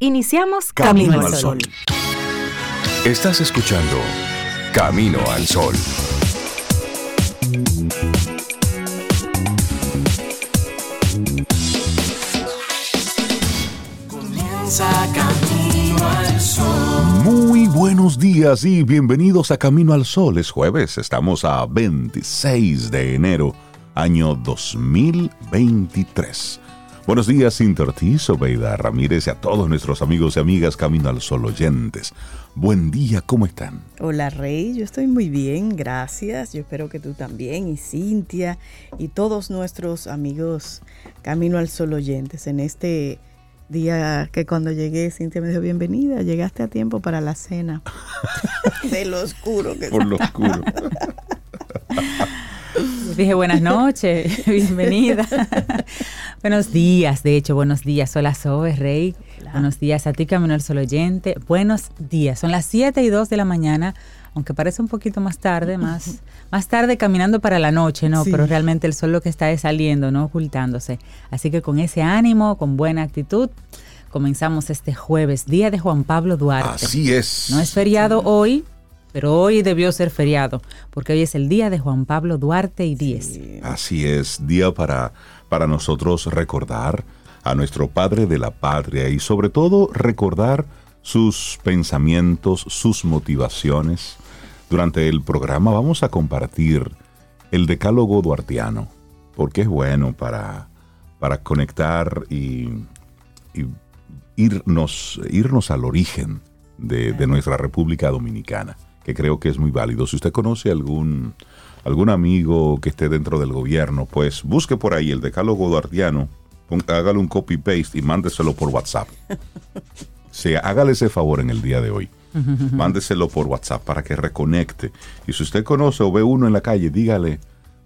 Iniciamos Camino, al Sol. Estás escuchando Camino al Sol. Comienza Camino al Sol. Muy buenos días y bienvenidos a Camino al Sol. Es jueves, estamos a 26 de enero, año 2023. Buenos días, Intertizo, Beida Ramírez y a todos nuestros amigos y amigas Camino al Sol oyentes. Buen día, ¿cómo están? Hola Rey, yo estoy muy bien, gracias. Yo espero que tú también y Cintia y todos nuestros amigos Camino al Sol oyentes en este día que cuando llegué Cintia me dijo bienvenida, llegaste a tiempo para la cena de lo oscuro que Por lo oscuro. Dije buenas noches, bienvenida. buenos días, de hecho, buenos días. Hola, Sobe, Rey. Buenos días a ti, Camino al Sol Oyente. Buenos días. Son las 7 y 2 de la mañana, aunque parece un poquito más tarde, más, más tarde caminando para la noche, ¿no? Sí. Pero realmente el sol lo que está es saliendo, ¿no? Ocultándose. Así que con ese ánimo, con buena actitud, comenzamos este jueves, día de Juan Pablo Duarte. Así es. No es feriado hoy, pero hoy debió ser feriado, porque hoy es el día de Juan Pablo Duarte y Díez. Así es, día para, para nosotros recordar a nuestro Padre de la Patria y sobre todo recordar sus pensamientos, sus motivaciones. Durante el programa vamos a compartir el decálogo duartiano, porque es bueno para, para conectar y, irnos, irnos al origen de nuestra República Dominicana, que creo que es muy válido. Si usted conoce algún, algún amigo que esté dentro del gobierno, pues busque por ahí el decálogo duartiano, hágale un copy-paste y mándeselo por WhatsApp. Sí, hágale ese favor en el día de hoy. Mándeselo por WhatsApp para que reconecte. Y si usted conoce o ve uno en la calle, dígale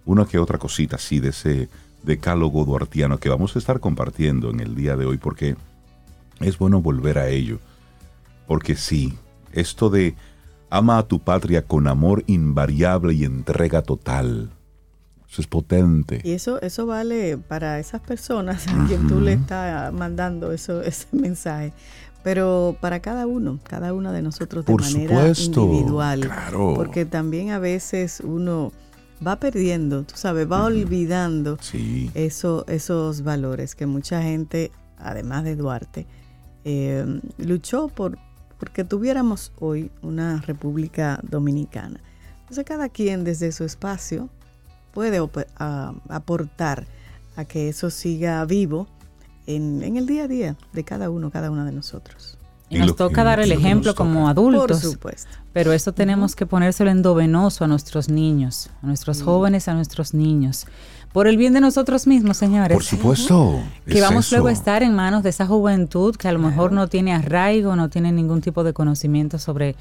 una que otra cosita así de ese decálogo duartiano que vamos a estar compartiendo en el día de hoy, porque es bueno volver a ello. Porque sí, esto de ama a tu patria con amor invariable y entrega total. Eso es potente. Y eso, eso vale para esas personas a quien tú le estás mandando eso, ese mensaje. Pero para cada uno, cada uno de nosotros de Por manera supuesto, individual. claro. Porque también a veces uno va perdiendo, tú sabes, va olvidando Sí. eso, esos valores que mucha gente, además de Duarte, eh, luchó por porque tuviéramos hoy una República Dominicana. Entonces cada quien desde su espacio puede aportar a que eso siga vivo en, en el día a día de cada uno, cada una de nosotros. Y Y nos lo- toca y dar el ejemplo como Por adultos. supuesto. Pero eso tenemos que ponérselo endovenoso a nuestros niños, a nuestros jóvenes, a nuestros niños. Por el bien de nosotros mismos, señores. Por supuesto. Que es vamos eso. luego a estar en manos de esa juventud que a lo mejor no tiene arraigo, no tiene ningún tipo de conocimiento sobre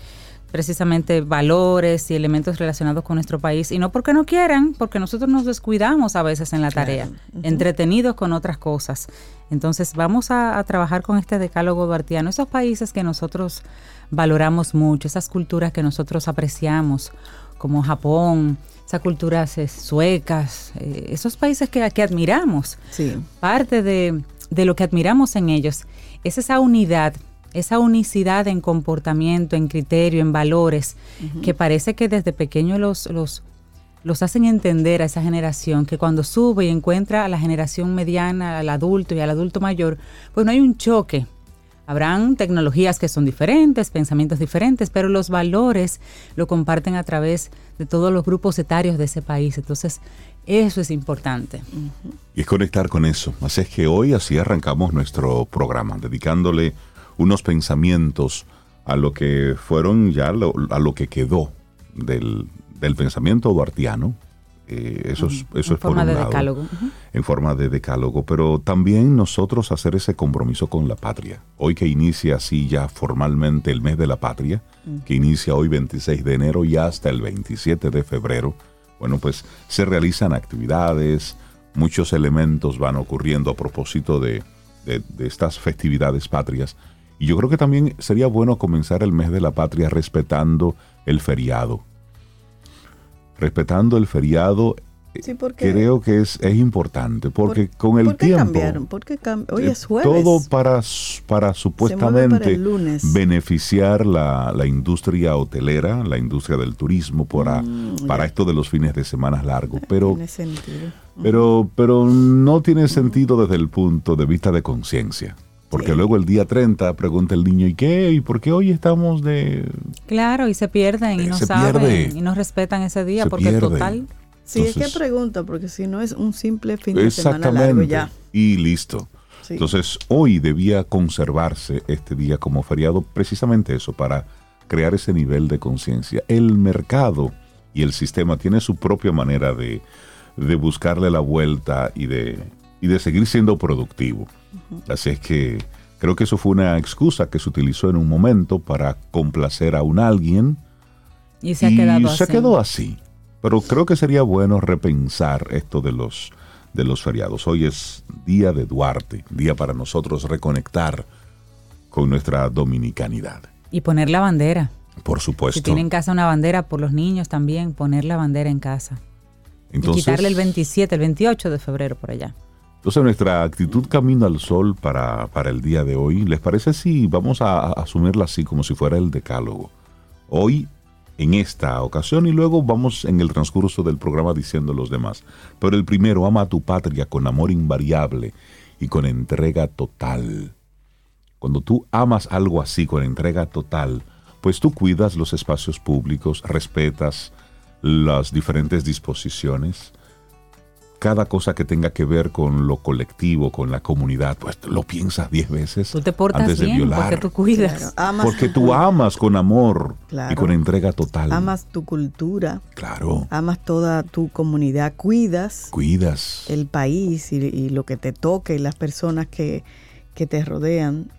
precisamente valores y elementos relacionados con nuestro país. Y no porque no quieran, porque nosotros nos descuidamos a veces en la tarea, entretenidos con otras cosas. Entonces vamos a, a trabajar con este decálogo duartiano, esos países que nosotros valoramos mucho, esas culturas que nosotros apreciamos, como Japón, esas culturas eh, suecas, eh, esos países que, que admiramos Sí. parte de, de lo que admiramos en ellos es esa unidad, esa unicidad en comportamiento, en criterio, en valores, que parece que desde pequeño los, los, los hacen entender a esa generación que cuando sube y encuentra a la generación mediana, al adulto y al adulto mayor, pues no hay un choque. Habrán tecnologías que son diferentes, pensamientos diferentes, pero los valores lo comparten a través de todos los grupos etarios de ese país. Entonces, eso es importante. Y es conectar con eso. Así es que hoy así arrancamos nuestro programa, dedicándole unos pensamientos a lo que fueron ya, lo- a lo que quedó del, del pensamiento duartiano. Eh, eso es, eso en es por forma un de lado, decálogo. En forma de decálogo, pero también nosotros hacer ese compromiso con la patria. Hoy que inicia así ya formalmente el mes de la patria, que inicia hoy 26 de enero y hasta el 27 de febrero, bueno, pues se realizan actividades, muchos elementos van ocurriendo a propósito de, de- de estas festividades patrias. Y yo creo que también sería bueno comenzar el mes de la patria respetando el feriado. Respetando el feriado Sí, porque, creo que es, es importante, porque por- con el ¿por qué tiempo... cambiaron? ¿Por qué cam- Hoy eh, es jueves. Todo para, para supuestamente para beneficiar la, la industria hotelera, la industria del turismo, para, Mm, para esto de los fines de semana largos. Pero, Tiene sentido. pero, pero no tiene sentido desde el punto de vista de conciencia. Porque Sí. luego el día 30 pregunta el niño, ¿y qué? ¿Y por qué hoy estamos de...? Claro, y se pierden y Eh, no se saben pierde. y no respetan ese día Se porque pierde. total Sí, es que pregunta, porque si no es un simple fin de semana largo ya. Y listo. Sí. Entonces, hoy debía conservarse este día como feriado, precisamente eso, para crear ese nivel de conciencia. El mercado y el sistema tiene su propia manera de, de buscarle la vuelta y de, y de seguir siendo productivo. Así es que creo que eso fue una excusa que se utilizó en un momento para complacer a un alguien y se ha y quedado se así. quedó así. Pero creo que sería bueno repensar esto de los, de los feriados. Hoy es día de Duarte, día para nosotros reconectar con nuestra dominicanidad. Y poner la bandera. Por supuesto. Si tiene en casa una bandera por los niños también, poner la bandera en casa. entonces, y quitarle el 27, el 28 de febrero por allá. Entonces, nuestra actitud camino al sol para, para el día de hoy, ¿les parece si vamos a, a asumirla así como si fuera el decálogo? Hoy, en esta ocasión, y luego vamos en el transcurso del programa diciendo los demás. Pero el primero, ama a tu patria con amor invariable y con entrega total. Cuando tú amas algo así con entrega total, pues tú cuidas los espacios públicos, respetas las diferentes disposiciones, cada cosa que tenga que ver con lo colectivo, con la comunidad, pues lo piensas diez veces Tú te portas antes de bien violar. porque tú cuidas. Claro, amas Porque tu tú amas con amor y con entrega total. amas tu cultura, Claro. amas toda tu comunidad, cuidas Cuidas. el país y, y lo que te toque y las personas que, que te rodean.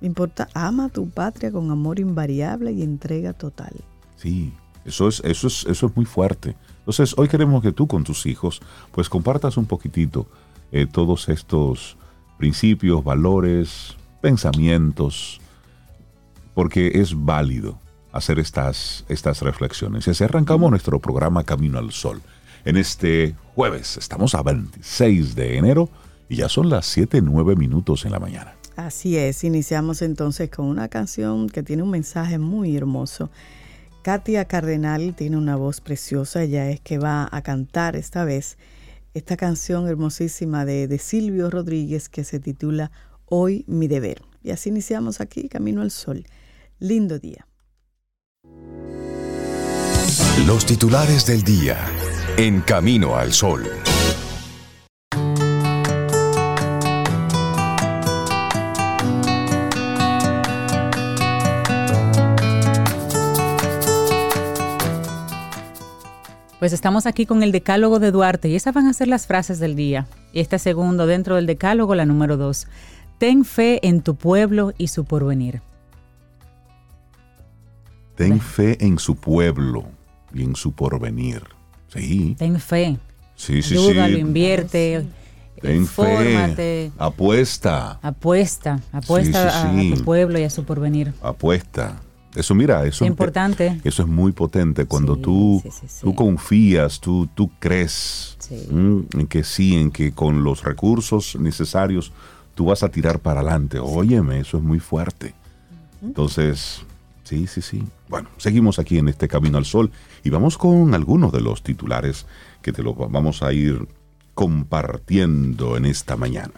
Importa, ama tu patria con amor invariable y entrega total. Sí, eso es, eso es, eso es muy fuerte. Entonces, hoy queremos que tú con tus hijos, pues compartas un poquitito eh, todos estos principios, valores, pensamientos, porque es válido hacer estas, estas reflexiones. Y así arrancamos nuestro programa Camino al Sol. En este jueves, estamos a 26 de enero y ya son las 7, 9 minutos en la mañana. Así es, iniciamos entonces con una canción que tiene un mensaje muy hermoso. Katia Cardenal tiene una voz preciosa, ella es que va a cantar esta vez esta canción hermosísima de, de Silvio Rodríguez que se titula Hoy mi deber. Y así iniciamos aquí, Camino al Sol. Lindo día. Los titulares del día en Camino al Sol. Pues estamos aquí con el decálogo de Duarte y esas van a ser las frases del día. Y este segundo dentro del decálogo, la número dos. Ten fe en tu pueblo y su porvenir. Ten fe en su pueblo y en su porvenir. Sí, Ten fe. sí, sí, Ayúdalo, sí. invierte, Ten infórmate, fe, apuesta, apuesta, apuesta Sí, sí, a- sí. a tu pueblo y a su porvenir. apuesta. Eso, mira, eso Es importante. Eso es muy potente cuando Sí, tú, sí, sí, sí. tú confías, tú, tú crees en que sí, en que con los recursos necesarios tú vas a tirar para adelante. Óyeme, eso es muy fuerte. Entonces, sí, sí, sí. Bueno, seguimos aquí en este Camino al Sol y vamos con algunos de los titulares que te los vamos a ir compartiendo en esta mañana.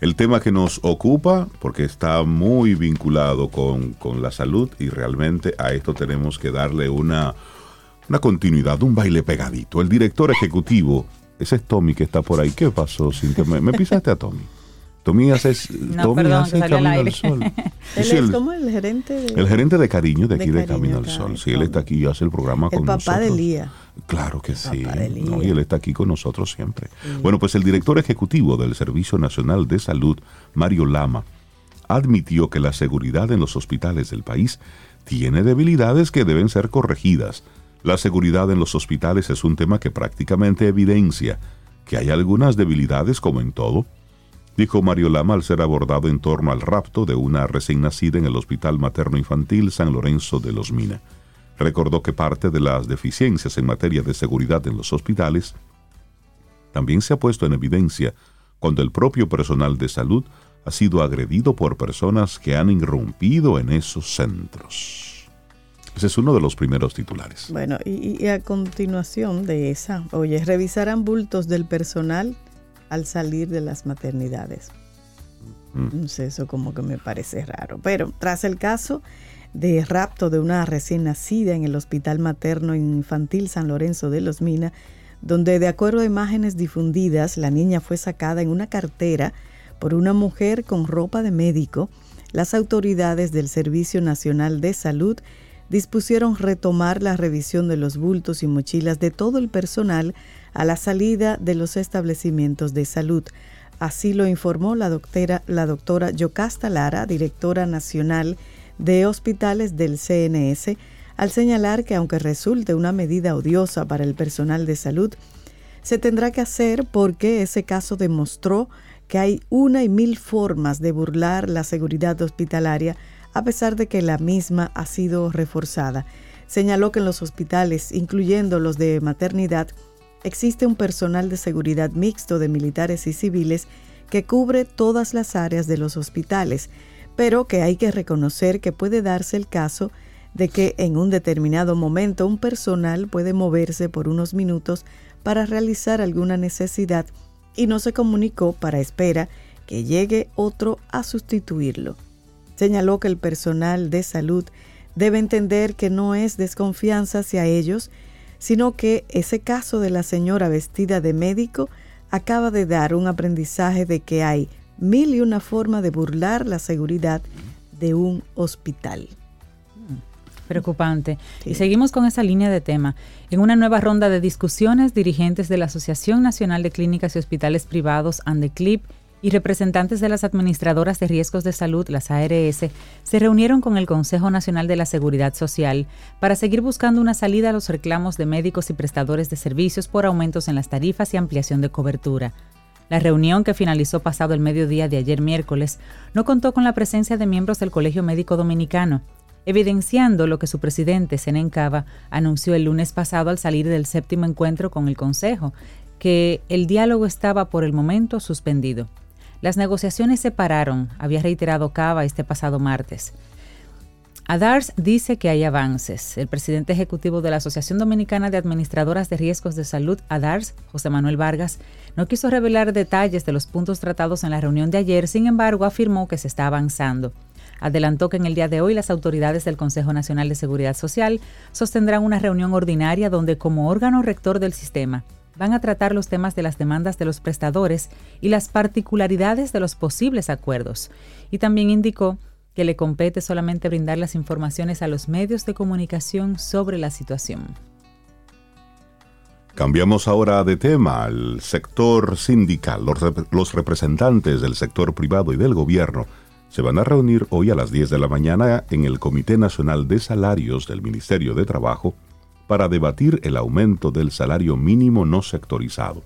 El tema que nos ocupa, porque está muy vinculado con, con la salud y realmente a esto tenemos que darle una, una continuidad, un baile pegadito. El director ejecutivo, ese es Tommy que está por ahí. ¿Qué pasó? Cintia? ¿Me, me pisaste a Tommy? Tommy hace, No, Tommy perdón, hace al Camino al aire. Sol. Él Sí, es el, como el gerente de... el gerente de cariño de aquí de, de Camino Cariño al Sol. Sí, Tommy. él está aquí y hace el programa El con papá de nosotros. Lía. Claro que sí. papá de Lía. ¿no? Y él está aquí con nosotros siempre. Bueno, pues el director ejecutivo del Servicio Nacional de Salud, Mario Lama, admitió que la seguridad en los hospitales del país tiene debilidades que deben ser corregidas. La seguridad en los hospitales es un tema que prácticamente evidencia que hay algunas debilidades como en todo, dijo Mario Lama al ser abordado en torno al rapto de una recién nacida en el Hospital Materno Infantil San Lorenzo de los Mina. Recordó que parte de las deficiencias en materia de seguridad en los hospitales también se ha puesto en evidencia cuando el propio personal de salud ha sido agredido por personas que han irrumpido en esos centros. Ese es uno de los primeros titulares. Bueno, y, a continuación de esa, oye, revisarán bultos del personal al salir de las maternidades. Mm. No sé, eso como que me parece raro. Pero tras el caso de rapto de una recién nacida en el Hospital Materno Infantil San Lorenzo de Los Minas, donde de acuerdo a imágenes difundidas, la niña fue sacada en una cartera por una mujer con ropa de médico, las autoridades del Servicio Nacional de Salud dispusieron retomar la revisión de los bultos y mochilas de todo el personal a la salida de los establecimientos de salud. Así lo informó la doctora, la doctora Yocasta Lara, directora nacional de hospitales del CNS, al señalar que aunque resulte una medida odiosa para el personal de salud, se tendrá que hacer porque ese caso demostró que hay una y mil formas de burlar la seguridad hospitalaria a pesar de que la misma ha sido reforzada. Señaló que en los hospitales, incluyendo los de maternidad, existe un personal de seguridad mixto de militares y civiles que cubre todas las áreas de los hospitales, pero que hay que reconocer que puede darse el caso de que en un determinado momento un personal puede moverse por unos minutos para realizar alguna necesidad y no se comunicó para espera que llegue otro a sustituirlo. Señaló que el personal de salud debe entender que no es desconfianza hacia ellos, sino que ese caso de la señora vestida de médico acaba de dar un aprendizaje de que hay mil y una forma de burlar la seguridad de un hospital. Preocupante. Sí. Y seguimos con esa línea de tema. En una nueva ronda de discusiones, dirigentes de la Asociación Nacional de Clínicas y Hospitales Privados, ANDECLIP, y representantes de las administradoras de riesgos de salud, las ARS, se reunieron con el Consejo Nacional de la Seguridad Social para seguir buscando una salida a los reclamos de médicos y prestadores de servicios por aumentos en las tarifas y ampliación de cobertura. La reunión, que finalizó pasado el mediodía de ayer miércoles, no contó con la presencia de miembros del Colegio Médico Dominicano, evidenciando lo que su presidente, Senen Cava, anunció el lunes pasado al salir del séptimo encuentro con el Consejo, que el diálogo estaba por el momento suspendido. Las negociaciones se pararon, había reiterado Cava este pasado martes. ADARS dice que hay avances. El presidente ejecutivo de la Asociación Dominicana de Administradoras de Riesgos de Salud, ADARS, José Manuel Vargas, no quiso revelar detalles de los puntos tratados en la reunión de ayer, sin embargo afirmó que se está avanzando. Adelantó que en el día de hoy las autoridades del Consejo Nacional de Seguridad Social sostendrán una reunión ordinaria donde como órgano rector del sistema van a tratar los temas de las demandas de los prestadores y las particularidades de los posibles acuerdos. Y también indicó que le compete solamente brindar las informaciones a los medios de comunicación sobre la situación. Cambiamos ahora de tema al sector sindical. Los, los representantes del sector privado y del gobierno se van a reunir hoy a las 10 de la mañana en el Comité Nacional de Salarios del Ministerio de Trabajo para debatir el aumento del salario mínimo no sectorizado.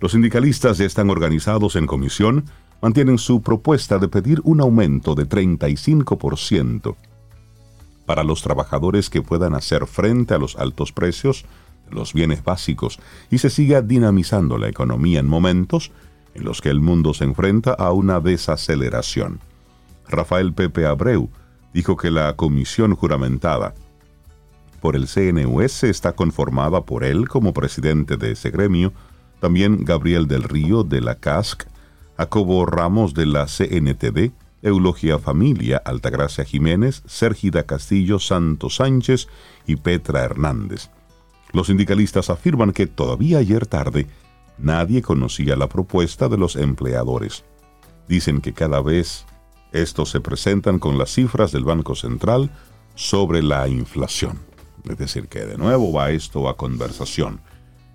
Los sindicalistas ya están organizados en comisión, mantienen su propuesta de pedir un aumento de 35% para los trabajadores que puedan hacer frente a los altos precios de los bienes básicos y se siga dinamizando la economía en momentos en los que el mundo se enfrenta a una desaceleración. Rafael Pepe Abreu dijo que la comisión juramentada por el CNUS está conformada por él como presidente de ese gremio, también Gabriel del Río de la CASC, Jacobo Ramos de la CNTD, Eulogia Familia, Altagracia Jiménez, Sergida Castillo Santos Sánchez y Petra Hernández. Los sindicalistas afirman que todavía ayer tarde nadie conocía la propuesta de los empleadores. Dicen que cada vez estos se presentan con las cifras del Banco Central sobre la inflación. Es decir, que de nuevo va esto a conversación.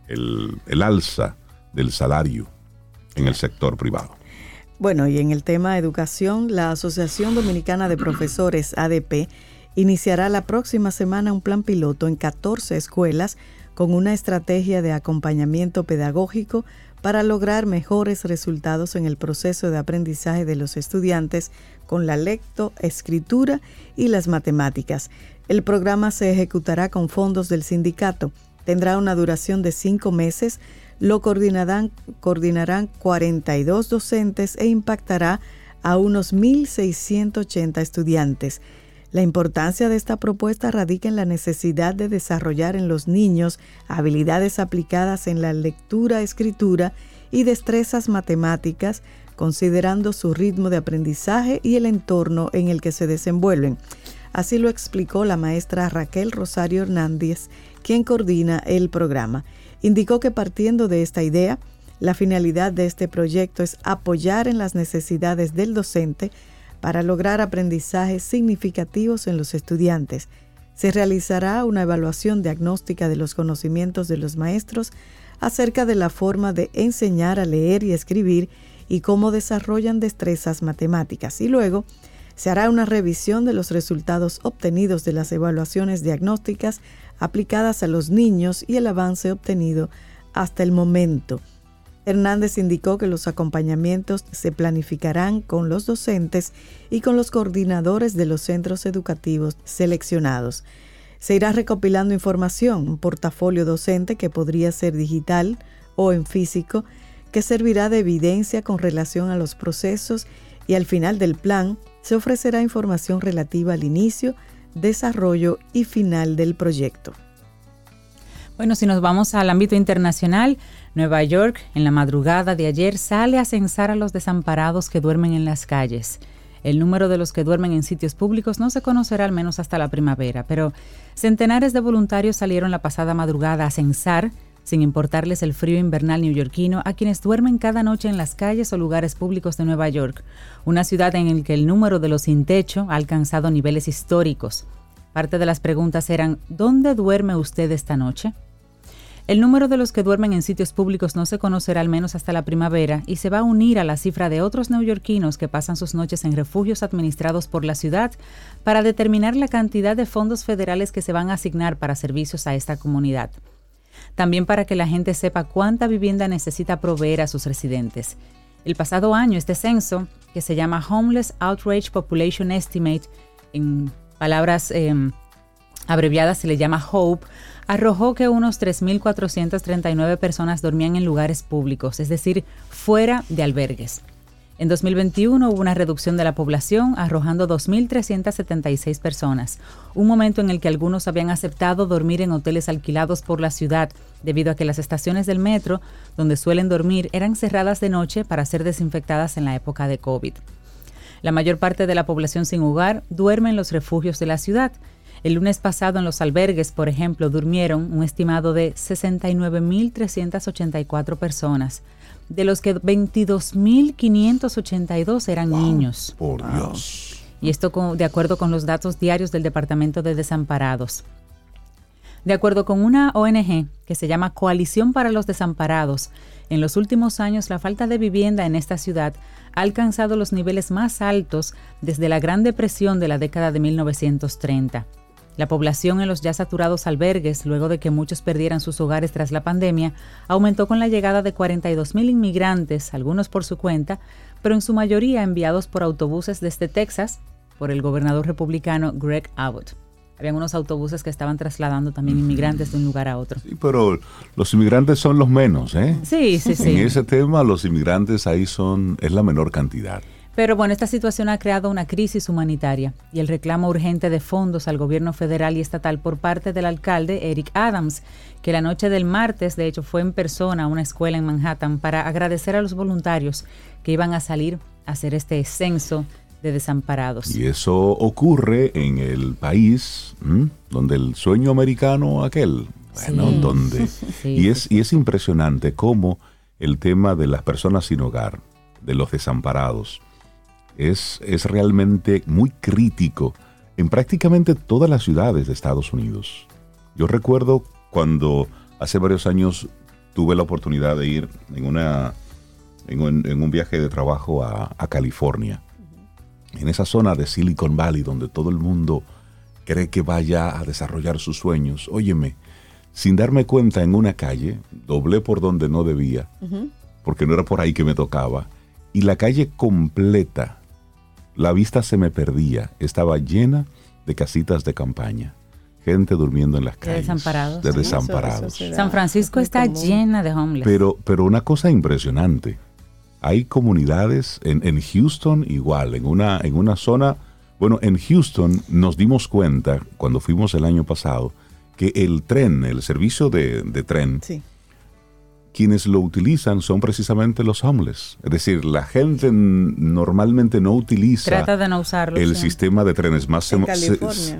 El, el alza del salario en el sector privado. Bueno, y en el tema educación, la Asociación Dominicana de Profesores, ADP, iniciará la próxima semana un plan piloto en 14 escuelas con una estrategia de acompañamiento pedagógico para lograr mejores resultados en el proceso de aprendizaje de los estudiantes con la lectoescritura y las matemáticas. El programa se ejecutará con fondos del sindicato. Tendrá una duración de cinco meses. Lo coordinarán, coordinarán 42 docentes e impactará a unos 1.680 estudiantes. La importancia de esta propuesta radica en la necesidad de desarrollar en los niños habilidades aplicadas en la lectura, escritura y destrezas matemáticas, considerando su ritmo de aprendizaje y el entorno en el que se desenvuelven. Así lo explicó la maestra Raquel Rosario Hernández, quien coordina el programa. Indicó que partiendo de esta idea, la finalidad de este proyecto es apoyar en las necesidades del docente para lograr aprendizajes significativos en los estudiantes. Se realizará una evaluación diagnóstica de los conocimientos de los maestros acerca de la forma de enseñar a leer y escribir y cómo desarrollan destrezas matemáticas. Y luego se hará una revisión de los resultados obtenidos de las evaluaciones diagnósticas aplicadas a los niños y el avance obtenido hasta el momento. Hernández indicó que los acompañamientos se planificarán con los docentes y con los coordinadores de los centros educativos seleccionados. Se irá recopilando información, un portafolio docente que podría ser digital o en físico, que servirá de evidencia con relación a los procesos y al final del plan se ofrecerá información relativa al inicio, desarrollo y final del proyecto. Bueno, si nos vamos al ámbito internacional, Nueva York, en la madrugada de ayer, sale a censar a los desamparados que duermen en las calles. El número de los que duermen en sitios públicos no se conocerá al menos hasta la primavera, pero centenares de voluntarios salieron la pasada madrugada a censar, sin importarles el frío invernal neoyorquino, a quienes duermen cada noche en las calles o lugares públicos de Nueva York, una ciudad en la que el número de los sin techo ha alcanzado niveles históricos. Parte de las preguntas eran, ¿dónde duerme usted esta noche? El número de los que duermen en sitios públicos no se conocerá al menos hasta la primavera y se va a unir a la cifra de otros neoyorquinos que pasan sus noches en refugios administrados por la ciudad para determinar la cantidad de fondos federales que se van a asignar para servicios a esta comunidad. También para que la gente sepa cuánta vivienda necesita proveer a sus residentes. El pasado año este censo, que se llama Homeless Outrage Population Estimate, en palabras em, abreviadas se le llama HOPE, arrojó que unos 3.439 personas dormían en lugares públicos, es decir, fuera de albergues. En 2021 hubo una reducción de la población, arrojando 2.376 personas, un momento en el que algunos habían aceptado dormir en hoteles alquilados por la ciudad, debido a que las estaciones del metro, donde suelen dormir, eran cerradas de noche para ser desinfectadas en la época de COVID. La mayor parte de la población sin hogar duerme en los refugios de la ciudad, el lunes pasado en los albergues, por ejemplo, durmieron un estimado de 69.384 personas, de los que 22.582 eran niños. Por Dios. Y esto de acuerdo con los datos diarios del Departamento de Desamparados. De acuerdo con una ONG que se llama Coalición para los Desamparados, en los últimos años la falta de vivienda en esta ciudad ha alcanzado los niveles más altos desde la Gran Depresión de la década de 1930. La población en los ya saturados albergues, luego de que muchos perdieran sus hogares tras la pandemia, aumentó con la llegada de 42.000 inmigrantes, algunos por su cuenta, pero en su mayoría enviados por autobuses desde Texas por el gobernador republicano Greg Abbott. Habían unos autobuses que estaban trasladando también inmigrantes de un lugar a otro. Sí, pero los inmigrantes son los menos, ¿eh? Sí, sí, sí. En ese tema los inmigrantes ahí son, es la menor cantidad. Pero bueno, esta situación ha creado una crisis humanitaria y el reclamo urgente de fondos al gobierno federal y estatal por parte del alcalde Eric Adams, que la noche del martes, de hecho, fue en persona a una escuela en Manhattan para agradecer a los voluntarios que iban a salir a hacer este censo de desamparados. Y eso ocurre en el país donde el sueño americano aquel, bueno, Sí. donde... Sí, y, es, y es impresionante cómo el tema de las personas sin hogar, de los desamparados, es, es realmente muy crítico en prácticamente todas las ciudades de Estados Unidos. Yo recuerdo cuando hace varios años tuve la oportunidad de ir en, una, en, un, en un viaje de trabajo a, a California, en esa zona de Silicon Valley donde todo el mundo cree que vaya a desarrollar sus sueños. Óyeme, sin darme cuenta en una calle, doblé por donde no debía, porque no era por ahí que me tocaba, y la calle completa, la vista se me perdía, estaba llena de casitas de campaña. gente durmiendo en las calles. desamparados. De Sí, eso- desamparados. eso se da. San Francisco está común. llena de homeless. Pero, pero una cosa impresionante. Hay comunidades en, en Houston igual, en una, en una zona. Bueno, en Houston nos dimos cuenta cuando fuimos el año pasado que el tren, el servicio de, de tren, Sí. Quienes lo utilizan son precisamente los homeless. Es decir, la gente normalmente no utiliza Trata de no usarlo. el sí. sistema de trenes más En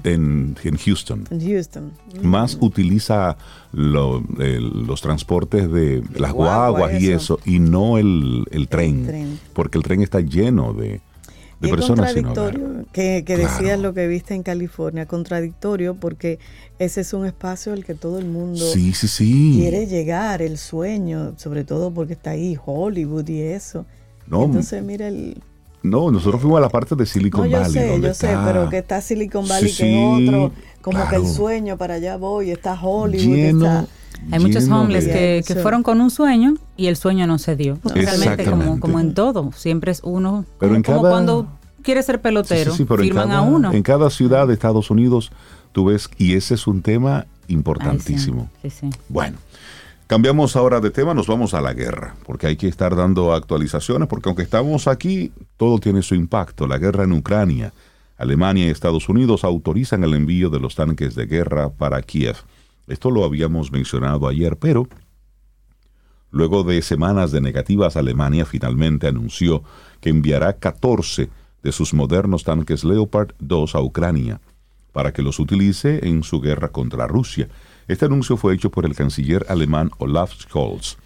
en, en Houston. En Houston. Más utiliza lo- el- los transportes de las guagua, guaguas y eso. eso, y no el, el tren, tren. porque el tren está lleno de, de Y es personas sin hogar. contradictorio que, que Claro. decías lo que viste en California, contradictorio porque ese es un espacio al que todo el mundo Sí, sí, sí. quiere llegar, el sueño, sobre todo porque está ahí Hollywood y eso. No, Entonces, mira el... no, nosotros fuimos a la parte de Silicon No, yo Valley. sé, yo sé, pero que está Silicon Valley, que sí, otro, como que el sueño para allá voy, está Hollywood, lleno, está... Hay muchos de- que, que Sí. fueron con un sueño y el sueño no se dio. Realmente como, Exactamente. como en todo, siempre es uno, Pero como, en como cada- cuando quiere ser pelotero, Sí, sí, sí, pero en firman cada, a uno. en cada ciudad de Estados Unidos tú ves, y ese es un tema Ay, sí. importantísimo. Sí, sí. Bueno, cambiamos ahora de tema, nos vamos a la guerra, porque hay que estar dando actualizaciones, porque aunque estamos aquí, todo tiene su impacto. La guerra en Ucrania, Alemania y Estados Unidos autorizan el envío de los tanques de guerra para Kiev. Esto lo habíamos mencionado ayer, pero luego de semanas de negativas, Alemania finalmente anunció que enviará 14 de sus modernos tanques Leopard 2 a Ucrania para que los utilice en su guerra contra Rusia. Este anuncio fue hecho por el canciller alemán Olaf Scholz.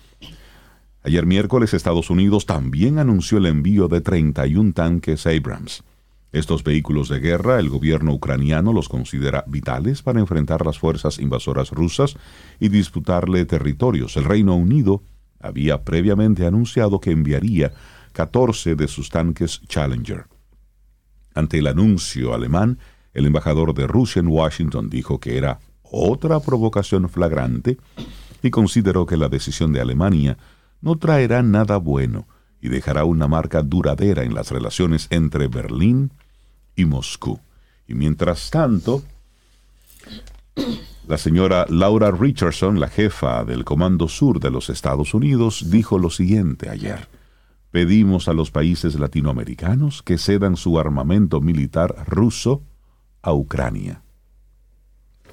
Ayer miércoles Estados Unidos también anunció el envío de 31 tanques Abrams. Estos vehículos de guerra el gobierno ucraniano los considera vitales para enfrentar las fuerzas invasoras rusas y disputarle territorios. El Reino Unido había previamente anunciado que enviaría 14 de sus tanques Challenger. Ante el anuncio alemán, el embajador de Rusia en Washington dijo que era otra provocación flagrante y consideró que la decisión de Alemania no traerá nada bueno y dejará una marca duradera en las relaciones entre Berlín y Moscú. Y mientras tanto, la señora Laura Richardson, la jefa del Comando Sur de los Estados Unidos, dijo lo siguiente ayer. Pedimos a los países latinoamericanos que cedan su armamento militar ruso a Ucrania.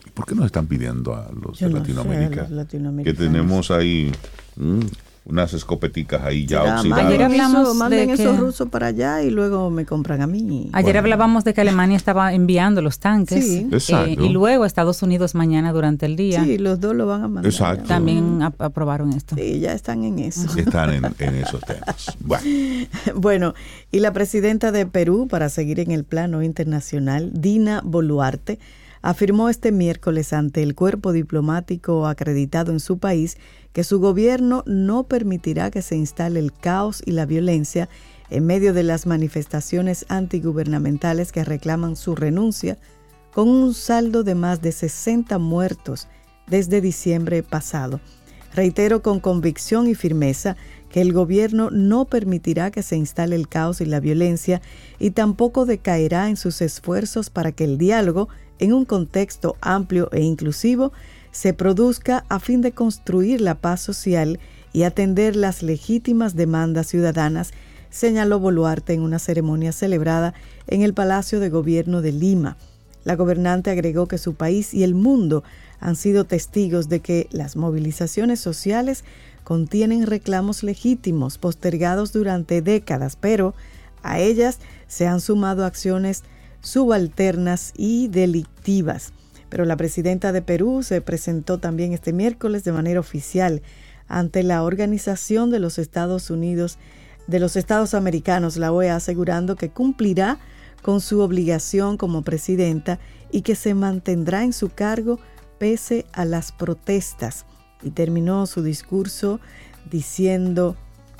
¿Y ¿Por qué nos están pidiendo a los de no sé, a Latinoamérica los que tenemos ahí mm, unas escopeticas ahí ya Será, oxidadas? Ayer manden hablamos eso- de manden que- esos rusos para allá y luego me compran a mí. Ayer Bueno. hablábamos de que Alemania estaba enviando los tanques Sí. eh, Exacto. y luego Estados Unidos mañana durante el día Sí, los dos lo van a mandar. Exacto. también ap- aprobaron esto. Sí, ya están en eso. Están en, en esos temas. Bueno, Bueno, y la presidenta de Perú, para seguir en el plano internacional, Dina Boluarte, afirmó este miércoles ante el cuerpo diplomático acreditado en su país que su gobierno no permitirá que se instale el caos y la violencia en medio de las manifestaciones antigubernamentales que reclaman su renuncia, con un saldo de más de 60 muertos desde diciembre pasado. Reitero con convicción y firmeza que el gobierno no permitirá que se instale el caos y la violencia y tampoco decaerá en sus esfuerzos para que el diálogo, en un contexto amplio e inclusivo, se produzca a fin de construir la paz social y atender las legítimas demandas ciudadanas, señaló Boluarte en una ceremonia celebrada en el Palacio de Gobierno de Lima. La gobernante agregó que su país y el mundo han sido testigos de que las movilizaciones sociales contienen reclamos legítimos postergados durante décadas, pero a ellas se han sumado acciones subalternas y delictivas. Pero la presidenta de Perú se presentó también este miércoles de manera oficial ante la Organización de los Estados Unidos de los Estados Americanos, la OEA, asegurando que cumplirá con su obligación como presidenta y que se mantendrá en su cargo pese a las protestas. Y terminó su discurso diciendo,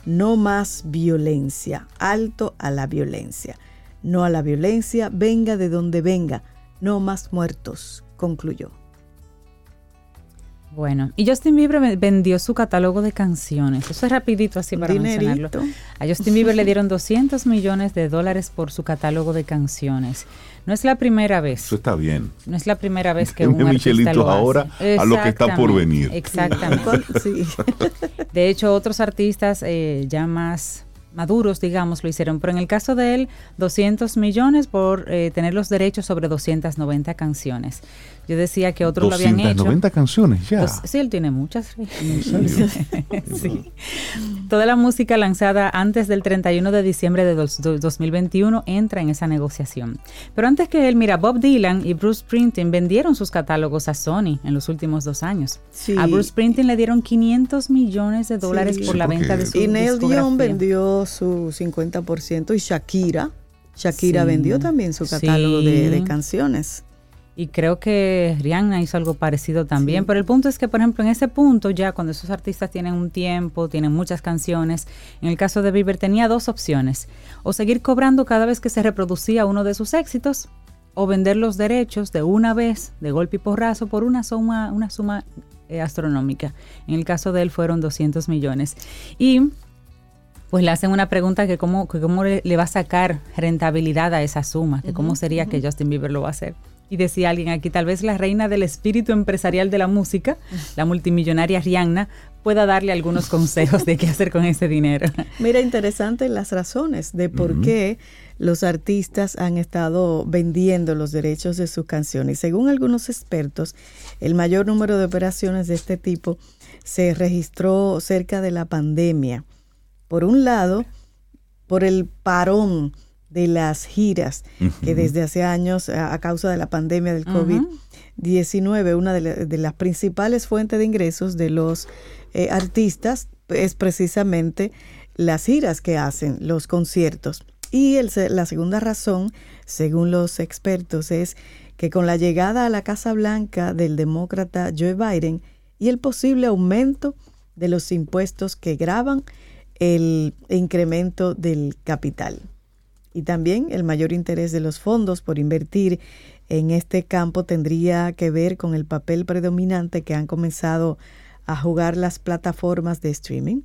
no más violencia, alto a la violencia, no a la violencia, venga de donde venga, no más muertos, concluyó. Bueno, y Justin Bieber ve- vendió su catálogo de canciones. Eso es rapidito así para mencionarlo. A Justin Bieber le dieron 200 millones de dólares por su catálogo de canciones. No es la primera vez. Eso está bien. No es la primera vez que Deme un artista Michelito lo hace. ahora a lo que está por venir. Exactamente. De hecho, otros artistas eh, ya más maduros, digamos, lo hicieron. Pero en el caso de él, 200 millones por eh, tener los derechos sobre 290 canciones. Yo decía que otros lo habían hecho. 290 canciones ya. Dos- sí, él tiene muchas. Sí. Toda la música lanzada antes del 31 de diciembre de dos- do- 2021 entra en esa negociación. Pero antes que él, mira, Bob Dylan y Bruce Springsteen vendieron sus catálogos a Sony en los últimos dos años. Sí. A Bruce Springsteen le dieron 500 millones de dólares Sí. por Sí, la venta de su Y Neil. Dion vendió su 50% y Shakira. Shakira Sí. vendió también su catálogo de canciones. Y creo que Rihanna hizo algo parecido también. Sí. Pero el punto es que, por ejemplo, en ese punto, ya cuando esos artistas tienen un tiempo, tienen muchas canciones, en el caso de Bieber tenía dos opciones. O seguir cobrando cada vez que se reproducía uno de sus éxitos, o vender los derechos de una vez, de golpe y porrazo, por una suma, una suma eh, astronómica. En el caso de él fueron 200 millones. Y pues le hacen una pregunta que cómo, que cómo le, le va a sacar rentabilidad a esa suma, que cómo sería que Justin Bieber lo va a hacer. Y decía alguien aquí, tal vez la reina del espíritu empresarial de la música, la multimillonaria Rihanna, pueda darle algunos consejos de qué hacer con ese dinero. Mira, interesante las razones de por qué los artistas han estado vendiendo los derechos de sus canciones. Según algunos expertos, el mayor número de operaciones de este tipo se registró cerca de la pandemia. Por un lado, por el parón de las giras que desde hace años, a, a causa de la pandemia del COVID-19, una de, la- de las principales fuentes de ingresos de los eh, artistas es precisamente las giras que hacen, los conciertos. Y el la segunda razón, según los expertos, es que con la llegada a la Casa Blanca del demócrata Joe Biden y el posible aumento de los impuestos que graban el incremento del capital. Y también el mayor interés de los fondos por invertir en este campo tendría que ver con el papel predominante que han comenzado a jugar las plataformas de streaming,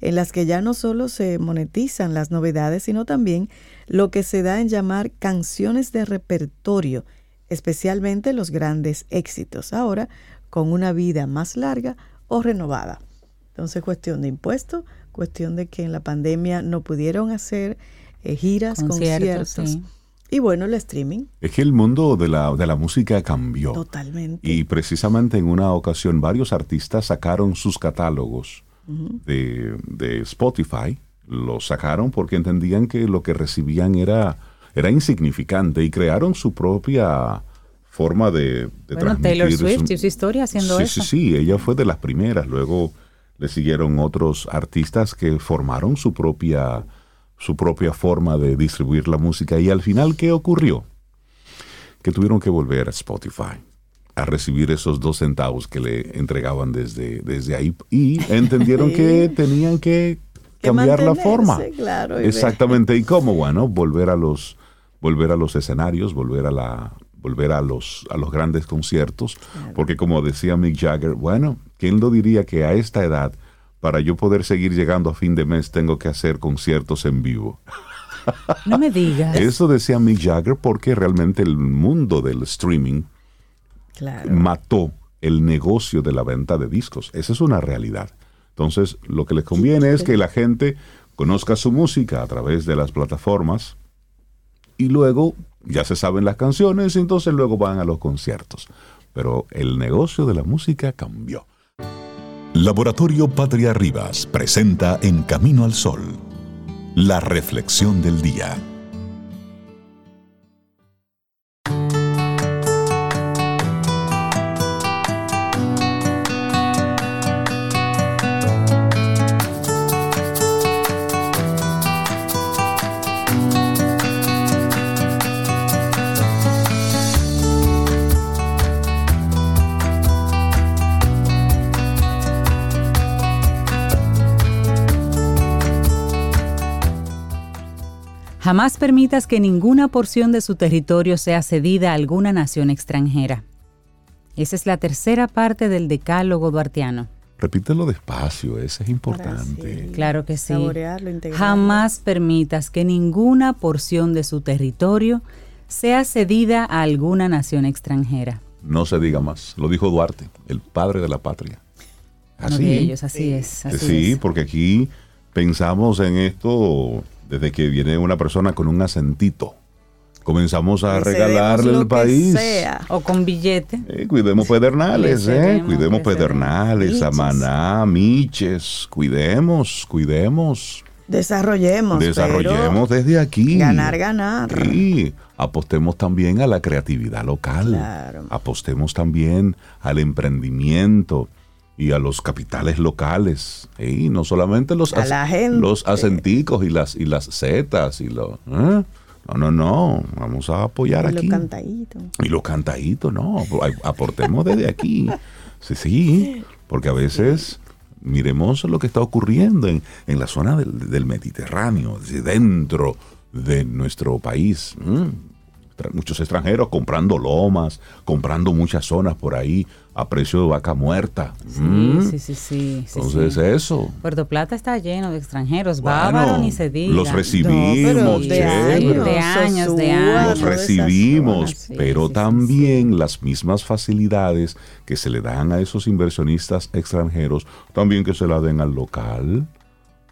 en las que ya no solo se monetizan las novedades, sino también lo que se da en llamar canciones de repertorio, especialmente los grandes éxitos, ahora con una vida más larga o renovada. Entonces, cuestión de impuestos, cuestión de que en la pandemia no pudieron hacer eh, giras, Conciertos, conciertos. sí. Y bueno, el streaming, Es que el mundo de la, de la música cambió. totalmente. Y precisamente en una ocasión varios artistas sacaron sus catálogos de, de Spotify. Los sacaron porque entendían que lo que recibían era, era insignificante y crearon su propia forma de, de Bueno, Taylor transmitir Swift su- hizo historia haciendo sí, eso. Sí, sí, ella fue de las primeras. Luego le siguieron otros artistas que formaron su propia, su propia forma de distribuir la música. Y al final, ¿qué ocurrió? Que tuvieron que volver a Spotify a recibir esos dos centavos que le entregaban desde, desde ahí y entendieron que tenían que cambiar la forma. claro, y. Exactamente. ¿Y cómo? Bueno, volver a los, volver a los escenarios, volver a la, volver a los, a los grandes conciertos, porque como decía Mick Jagger, bueno, ¿quién lo diría que a esta edad, para yo poder seguir llegando a fin de mes, tengo que hacer conciertos en vivo? No me digas. Eso decía Mick Jagger porque realmente el mundo del streaming Claro. mató el negocio de la venta de discos. Esa es una realidad. Entonces, lo que les conviene es que la gente conozca su música a través de las plataformas y luego ya se saben las canciones y entonces luego van a los conciertos. Pero el negocio de la música cambió. Laboratorio Patria Rivas presenta En Camino al Sol, la reflexión del día. Jamás permitas que ninguna porción de su territorio sea cedida a alguna nación extranjera. Esa es la tercera parte del decálogo duartiano. Repítelo despacio, ese es importante. sí. Claro que sí. Saborearlo, integrarlo. Jamás permitas que ninguna porción de su territorio sea cedida a alguna nación extranjera. No se diga más. Lo dijo Duarte, el padre de la patria. Uno Así. de ellos, así es. así sí, es. porque aquí pensamos en esto desde que viene una persona con un acentito. Comenzamos a Le regalarle que país. sea. O con billete. Eh, cuidemos Pedernales, Le eh. Cuidemos. Pedernales, Miches. Samaná, Miches. Cuidemos, cuidemos. Desarrollemos. Desarrollemos desde aquí. Ganar, ganar. Sí, apostemos también a la creatividad local. Claro. Apostemos también al emprendimiento y a los capitales locales. Y no solamente los, los acenticos y las, y las zetas y los... ¿eh? No, no, no. Vamos a apoyar Y aquí. los cantaditos. Y los cantaditos, no, aportemos desde aquí. Sí, sí, porque a veces miremos lo que está ocurriendo en, en la zona del, del Mediterráneo, desde dentro de nuestro país. Mm. Muchos extranjeros comprando lomas, comprando muchas zonas por ahí a precio de vaca muerta. Sí, Mm. sí, sí, Entonces sí. eso. Puerto Plata está lleno de extranjeros. Bueno, Bávaro ni se diga. los No, recibimos, pero de años, de años, de años. los no recibimos, zonas, sí, pero sí, también las mismas facilidades que se le dan a esos inversionistas extranjeros, también que se la den al local,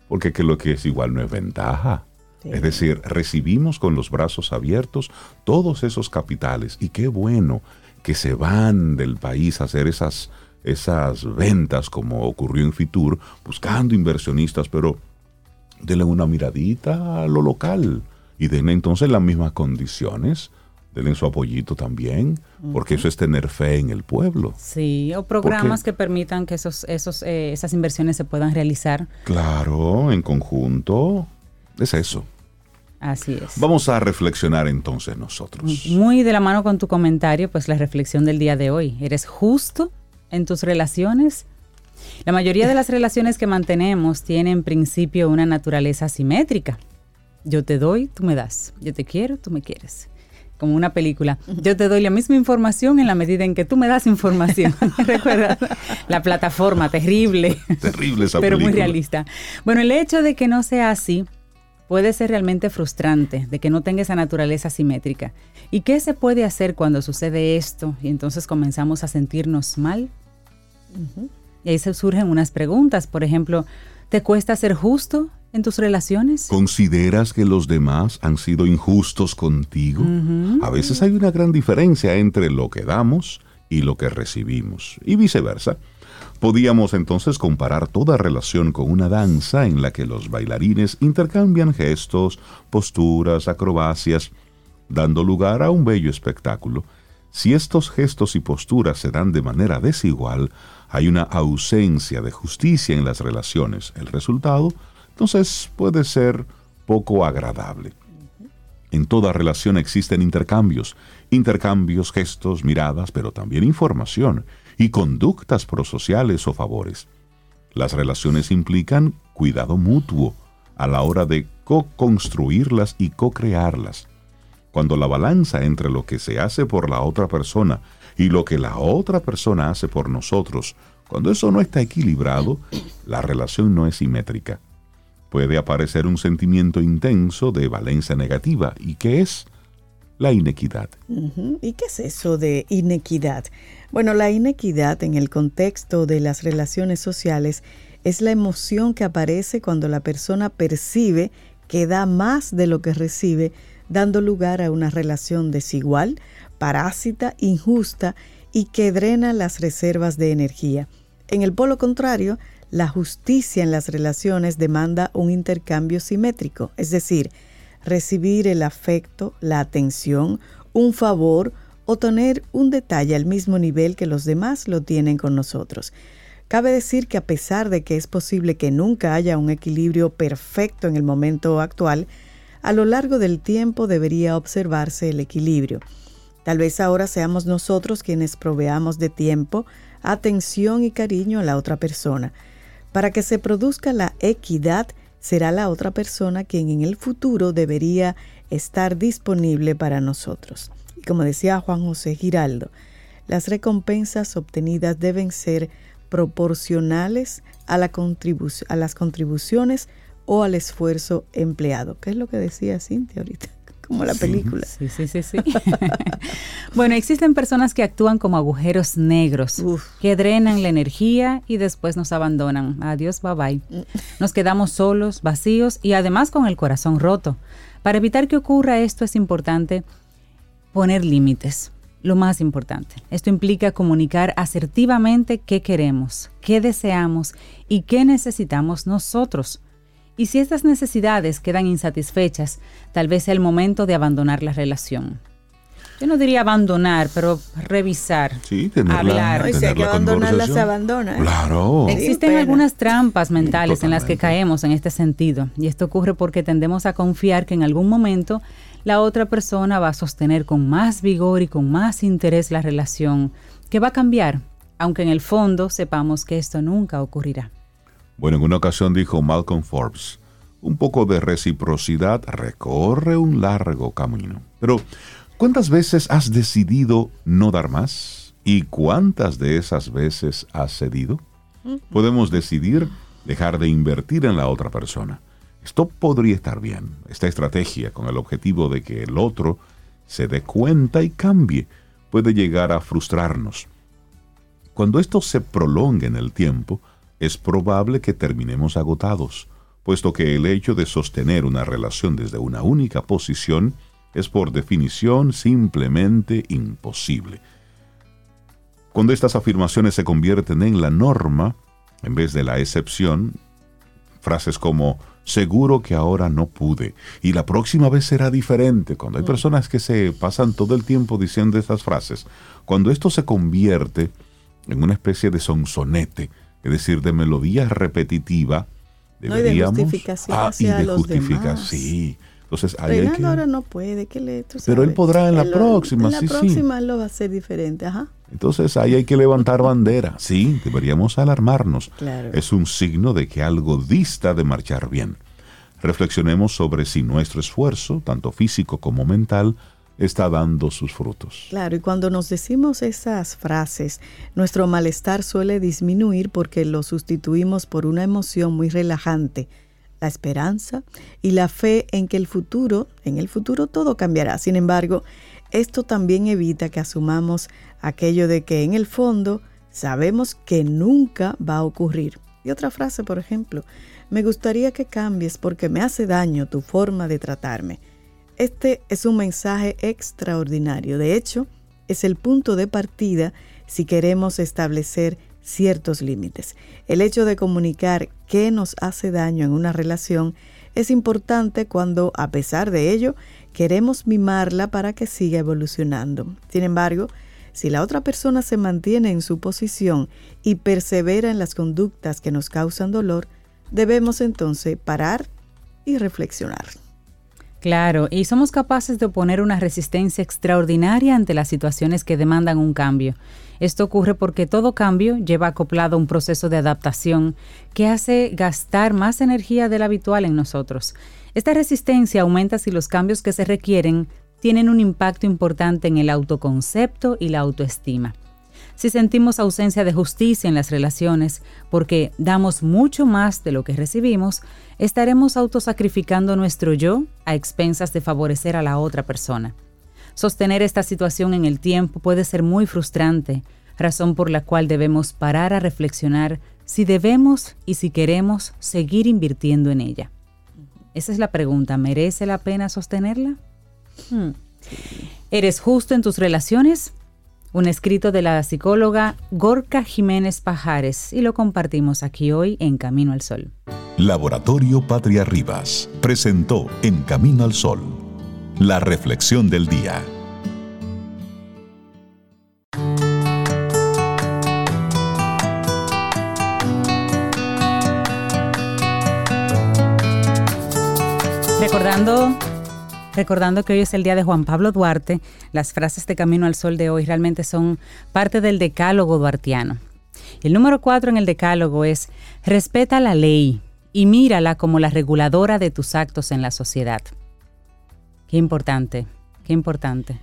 porque que lo que es igual no es ventaja. Es decir, recibimos con los brazos abiertos todos esos capitales y qué bueno que se van del país a hacer esas, esas ventas como ocurrió en Fitur, buscando inversionistas, pero denle una miradita a lo local y denle entonces las mismas condiciones, denle su apoyito también, porque eso es tener fe en el pueblo. Sí, o programas que permitan que esos, esos, eh, esas inversiones se puedan realizar. Claro, en conjunto, es eso. Así es. Vamos a reflexionar entonces nosotros. Muy de la mano con tu comentario, pues la reflexión del día de hoy. ¿Eres justo en tus relaciones? La mayoría de las relaciones que mantenemos tienen en principio una naturaleza simétrica. Yo te doy, tú me das. Yo te quiero, tú me quieres. Como una película. Yo te doy la misma información en la medida en que tú me das información. ¿Recuerdas? La plataforma terrible Terrible esa pero muy realista. Bueno, el hecho de que no sea así puede ser realmente frustrante, de que no tenga esa naturaleza simétrica. ¿Y qué se puede hacer cuando sucede esto y entonces comenzamos a sentirnos mal? Y ahí se surgen unas preguntas, por ejemplo, ¿te cuesta ser justo en tus relaciones? ¿Consideras que los demás han sido injustos contigo? A veces hay una gran diferencia entre lo que damos y lo que recibimos, y viceversa. Podíamos entonces comparar toda relación con una danza en la que los bailarines intercambian gestos, posturas, acrobacias, dando lugar a un bello espectáculo. Si estos gestos y posturas se dan de manera desigual, hay una ausencia de justicia en las relaciones. El resultado, entonces, puede ser poco agradable. En toda relación existen intercambios, intercambios, gestos, miradas, pero también información y conductas prosociales o favores. Las relaciones implican cuidado mutuo a la hora de co-construirlas y co-crearlas. Cuando la balanza entre lo que se hace por la otra persona y lo que la otra persona hace por nosotros, cuando eso no está equilibrado, la relación no es simétrica. Puede aparecer un sentimiento intenso de valencia negativa. ¿Y qué es? La inequidad. ¿Y qué es eso de inequidad? Bueno, la inequidad en el contexto de las relaciones sociales es la emoción que aparece cuando la persona percibe que da más de lo que recibe, dando lugar a una relación desigual, parásita, injusta y que drena las reservas de energía. En el polo contrario, la justicia en las relaciones demanda un intercambio simétrico, es decir, recibir el afecto, la atención, un favor o tener un detalle al mismo nivel que los demás lo tienen con nosotros. Cabe decir que a pesar de que es posible que nunca haya un equilibrio perfecto en el momento actual, a lo largo del tiempo debería observarse el equilibrio. Tal vez ahora seamos nosotros quienes proveamos de tiempo, atención y cariño a la otra persona. Para que se produzca la equidad, será la otra persona quien en el futuro debería estar disponible para nosotros. Y como decía Juan José Giraldo, las recompensas obtenidas deben ser proporcionales a, la contribu- a las contribuciones o al esfuerzo empleado, que es lo que decía Cintia ahorita, como la película. Sí, sí, sí, sí. bueno, existen personas que actúan como agujeros negros, Uf. que drenan la energía y después nos abandonan. Adiós, bye bye. Nos quedamos solos, vacíos y además con el corazón roto. Para evitar que ocurra esto es importante poner límites. Lo más importante. Esto implica comunicar asertivamente qué queremos, qué deseamos y qué necesitamos nosotros. Y si estas necesidades quedan insatisfechas, tal vez sea el momento de abandonar la relación. Yo no diría abandonar, pero revisar. Sí, tenerla, Hablar. No, y si hay que tener la abandonarla, se conversación. abandona. ¿eh? Claro. Existen algunas trampas mentales en las que caemos en este sentido. Y esto ocurre porque tendemos a confiar que en algún momento la otra persona va a sostener con más vigor y con más interés la relación, que va a cambiar, aunque en el fondo sepamos que esto nunca ocurrirá. Bueno, en una ocasión dijo Malcolm Forbes, un poco de reciprocidad recorre un largo camino. Pero, ¿cuántas veces has decidido no dar más? ¿Y cuántas de esas veces has cedido? Podemos decidir dejar de invertir en la otra persona. Esto podría estar bien, esta estrategia con el objetivo de que el otro se dé cuenta y cambie, puede llegar a frustrarnos. Cuando esto se prolonga en el tiempo, es probable que terminemos agotados, puesto que el hecho de sostener una relación desde una única posición es por definición simplemente imposible. Cuando estas afirmaciones se convierten en la norma, en vez de la excepción, frases como seguro que ahora no pude y la próxima vez será diferente. Cuando hay personas que se pasan todo el tiempo diciendo estas frases, cuando esto se convierte en una especie de sonsonete, es decir, de melodía repetitiva, No, y de deberíamos justificación Ah, y hacia de los justificación, demás. sí. Entonces ahí hay que ahora no puede, que le, tú Pero él sabes. podrá en la lo- próxima, En la sí, próxima lo va a hacer diferente, ajá. Entonces ahí hay que levantar bandera. Sí, deberíamos alarmarnos. Claro. Es un signo de que algo dista de marchar bien. Reflexionemos sobre si nuestro esfuerzo, tanto físico como mental, está dando sus frutos. Claro, y cuando nos decimos esas frases, nuestro malestar suele disminuir porque lo sustituimos por una emoción muy relajante, la esperanza y la fe en que el futuro, en el futuro todo cambiará. Sin embargo, esto también evita que asumamos aquello de que en el fondo sabemos que nunca va a ocurrir. Y otra frase, por ejemplo, me gustaría que cambies porque me hace daño tu forma de tratarme. Este es un mensaje extraordinario. De hecho, es el punto de partida si queremos establecer ciertos límites. El hecho de comunicar qué nos hace daño en una relación es importante cuando, a pesar de ello, queremos mimarla para que siga evolucionando. Sin embargo, si la otra persona se mantiene en su posición y persevera en las conductas que nos causan dolor, debemos entonces parar y reflexionar. Claro, y somos capaces de oponer una resistencia extraordinaria ante las situaciones que demandan un cambio. Esto ocurre porque todo cambio lleva acoplado un proceso de adaptación que hace gastar más energía de la habitual en nosotros. Esta resistencia aumenta si los cambios que se requieren tienen un impacto importante en el autoconcepto y la autoestima. Si sentimos ausencia de justicia en las relaciones porque damos mucho más de lo que recibimos, estaremos autosacrificando nuestro yo a expensas de favorecer a la otra persona. Sostener esta situación en el tiempo puede ser muy frustrante, razón por la cual debemos parar a reflexionar si debemos y si queremos seguir invirtiendo en ella. Esa es la pregunta, ¿merece la pena sostenerla? Hmm. ¿Eres justo en tus relaciones? Un escrito de la psicóloga Gorka Jiménez Pajares y lo compartimos aquí hoy en Camino al Sol. Laboratorio Patria Rivas presentó En Camino al Sol, la reflexión del día. Recordando, recordando que hoy es el día de Juan Pablo Duarte, las frases de Camino al Sol de hoy realmente son parte del decálogo duartiano. El número cuatro en el decálogo es respeta la ley y mírala como la reguladora de tus actos en la sociedad. Qué importante, qué importante.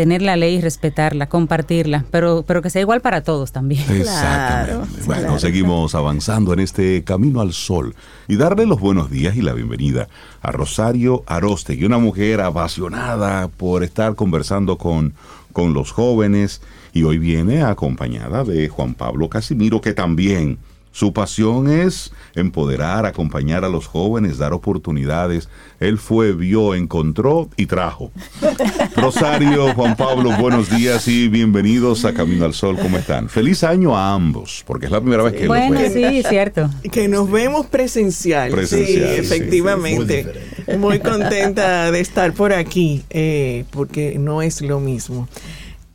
Tener la ley y respetarla, compartirla, pero, pero que sea igual para todos también. Exactamente. Claro, bueno, claro. seguimos avanzando en este camino al sol y darle los buenos días y la bienvenida a Rosario Arostegui, una mujer apasionada por estar conversando con, con los jóvenes y hoy viene acompañada de Juan Pablo Casimiro, que también su pasión es empoderar, acompañar a los jóvenes, dar oportunidades. Él fue, vio, encontró y trajo. Rosario, Juan Pablo, buenos días y bienvenidos a Camino al Sol. ¿Cómo están? Feliz año a ambos, porque es la primera vez que Bueno, los veo. sí, cierto. Que nos vemos presencial. Presencial, sí, sí, efectivamente. sí, Muy contenta de estar por aquí, eh, porque no es lo mismo.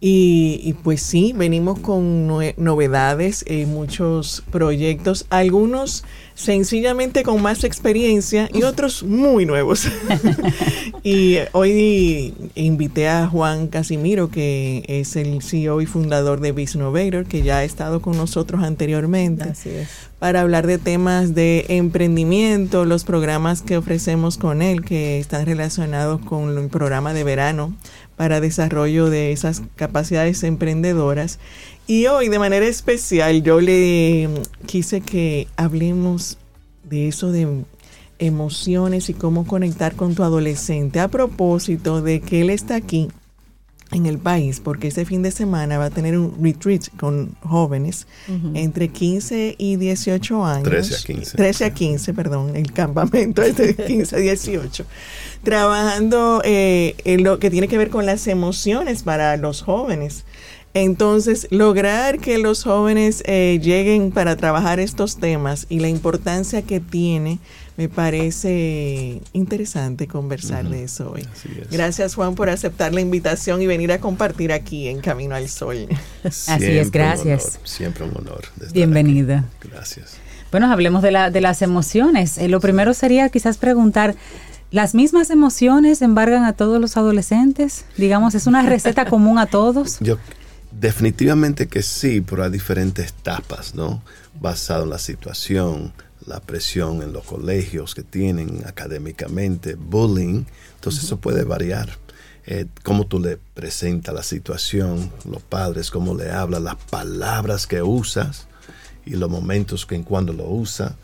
Y, y pues sí, venimos con novedades, eh, muchos proyectos, algunos sencillamente con más experiencia y otros muy nuevos. y hoy invité a Juan Casimiro, que es el CEO y fundador de Biznovator, que ya ha estado con nosotros anteriormente Así es. para hablar de temas de emprendimiento, los programas que ofrecemos con él, que están relacionados con el programa de verano para desarrollo de esas capacidades emprendedoras. Y hoy, de manera especial, yo le quise que hablemos de eso de emociones y cómo conectar con tu adolescente. A propósito de que él está aquí en el país, porque este fin de semana va a tener un retreat con jóvenes entre 15 y 18 años. 13 a 15. 13 a 15, perdón, el campamento es de 15 a 18. Trabajando eh, en lo que tiene que ver con las emociones para los jóvenes. Entonces, lograr que los jóvenes eh, lleguen para trabajar estos temas y la importancia que tiene, me parece interesante conversar de eso hoy. Así es. Gracias Juan por aceptar la invitación y venir a compartir aquí en Camino al Sol. Así es, un gracias. honor, siempre un honor. Bienvenida. aquí. Gracias. Bueno, hablemos de, la, de las emociones. Eh, lo primero sería quizás preguntar, ¿las mismas emociones embargan a todos los adolescentes? Digamos, ¿es una receta común a todos? Yo definitivamente que sí, pero hay diferentes etapas, ¿no? Basado en la situación, la presión en los colegios que tienen académicamente, bullying, entonces eso puede variar. Eh, cómo tú le presentas la situación, los padres, cómo le hablas, las palabras que usas y los momentos que en cuando lo usa.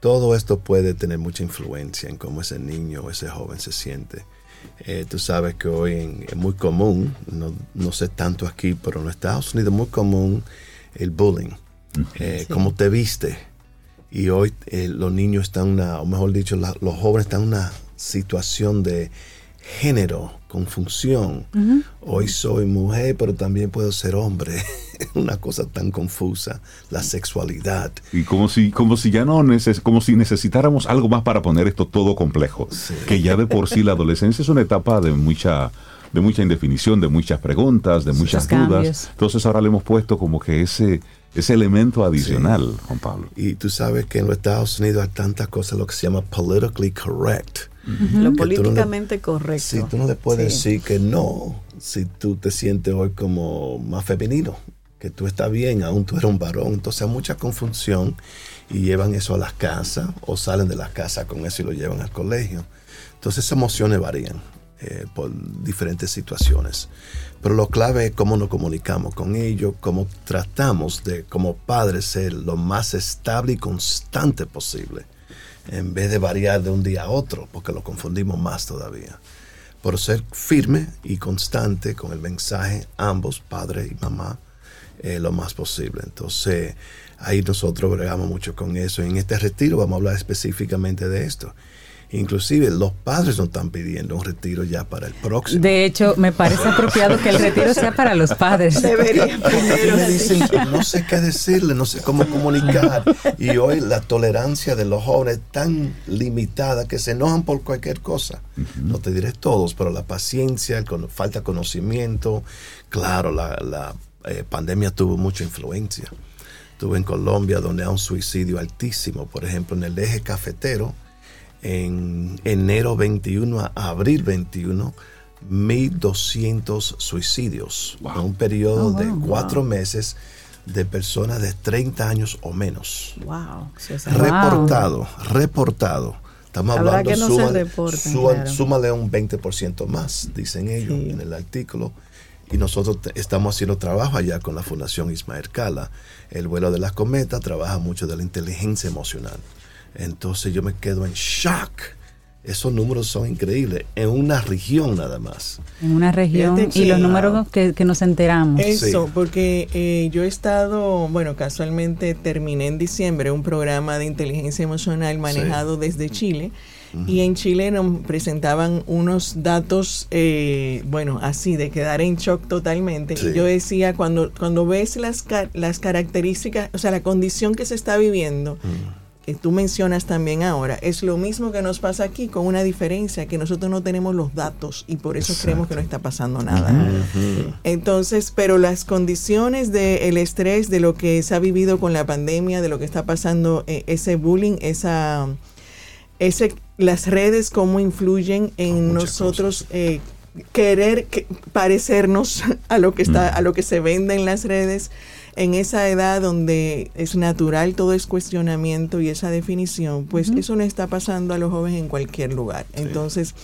Todo esto puede tener mucha influencia en cómo ese niño o ese joven se siente. Eh, tú sabes que hoy en- es muy común, no, no sé tanto aquí, pero en Estados Unidos es muy común el bullying, eh, cómo te viste. Y hoy eh, los niños están, una, o mejor dicho, la- los jóvenes están en una situación de género, confusión. Hoy soy mujer, pero también puedo ser hombre. una cosa tan confusa, la sexualidad. Y como si, como si ya no neces como si necesitáramos algo más para poner esto todo complejo. Que ya de por sí la adolescencia es una etapa de mucha, de mucha indefinición, de muchas preguntas, de muchas dudas. cambios. Entonces ahora le hemos puesto como que ese, ese elemento adicional, Juan Pablo. Y tú sabes que en los Estados Unidos hay tantas cosas, lo que se llama politically correct. Lo no le- políticamente correcto. Si tú no le puedes Sí. decir que no, si tú te sientes hoy como más femenino, que tú estás bien, aún tú eres un varón. Entonces hay mucha confusión y llevan eso a las casas o salen de las casas con eso y lo llevan al colegio. Entonces esas emociones varían eh, por diferentes situaciones. Pero lo clave es cómo nos comunicamos con ellos, cómo tratamos de, como padres, ser lo más estable y constante posible, en vez de variar de un día a otro, porque lo confundimos más todavía. Por ser firme y constante con el mensaje, ambos, padre y mamá, eh, lo más posible. Entonces, ahí nosotros bregamos mucho con eso. En este retiro vamos a hablar específicamente de esto. Inclusive los padres nos están pidiendo un retiro ya para el próximo. De hecho, me parece apropiado que el retiro sea para los padres. Debería primero. me dicen, no sé qué decirle, no sé cómo comunicar. Y hoy la tolerancia de los jóvenes es tan limitada que se enojan por cualquier cosa. No te diré todos, pero la paciencia, el falta de conocimiento. Claro, la, la, eh, pandemia tuvo mucha influencia. Estuve en Colombia donde hay un suicidio altísimo. Por ejemplo, en el eje cafetero, en enero 21 a abril 21, 1.200 suicidios. En un periodo Oh, de wow. cuatro meses de personas de 30 años o menos. Wow. Reportado, reportado. Estamos Habrá hablando, que no se súmale, reporten, súmale- claro. súmale un 20% más, dicen ellos Sí. en el artículo. Y nosotros estamos haciendo trabajo allá con la Fundación Ismael Cala. El vuelo de las cometas trabaja mucho de la inteligencia emocional. Entonces yo me quedo en shock. Esos números son increíbles. En una región nada más. En una región y los números que, que nos enteramos. Eso, Sí. porque eh, yo he estado, bueno, casualmente terminé en diciembre un programa de inteligencia emocional manejado desde Chile. Y en Chile nos presentaban unos datos, eh, bueno, así, de quedar en shock totalmente. Sí. Y yo decía, cuando, cuando ves las, ca- las características, o sea, la condición que se está viviendo, tú mencionas también ahora, es lo mismo que nos pasa aquí, con una diferencia, que nosotros no tenemos los datos y por eso creemos que no está pasando nada. Entonces, pero las condiciones del estrés, de lo que se ha vivido con la pandemia, de lo que está pasando, eh, ese bullying, esa, ese, las redes, cómo influyen en nosotros eh, querer que- parecernos a lo que está, a lo que se vende en las redes. En esa edad donde es natural todo es cuestionamiento y esa definición, pues eso no está pasando a los jóvenes en cualquier lugar. Entonces,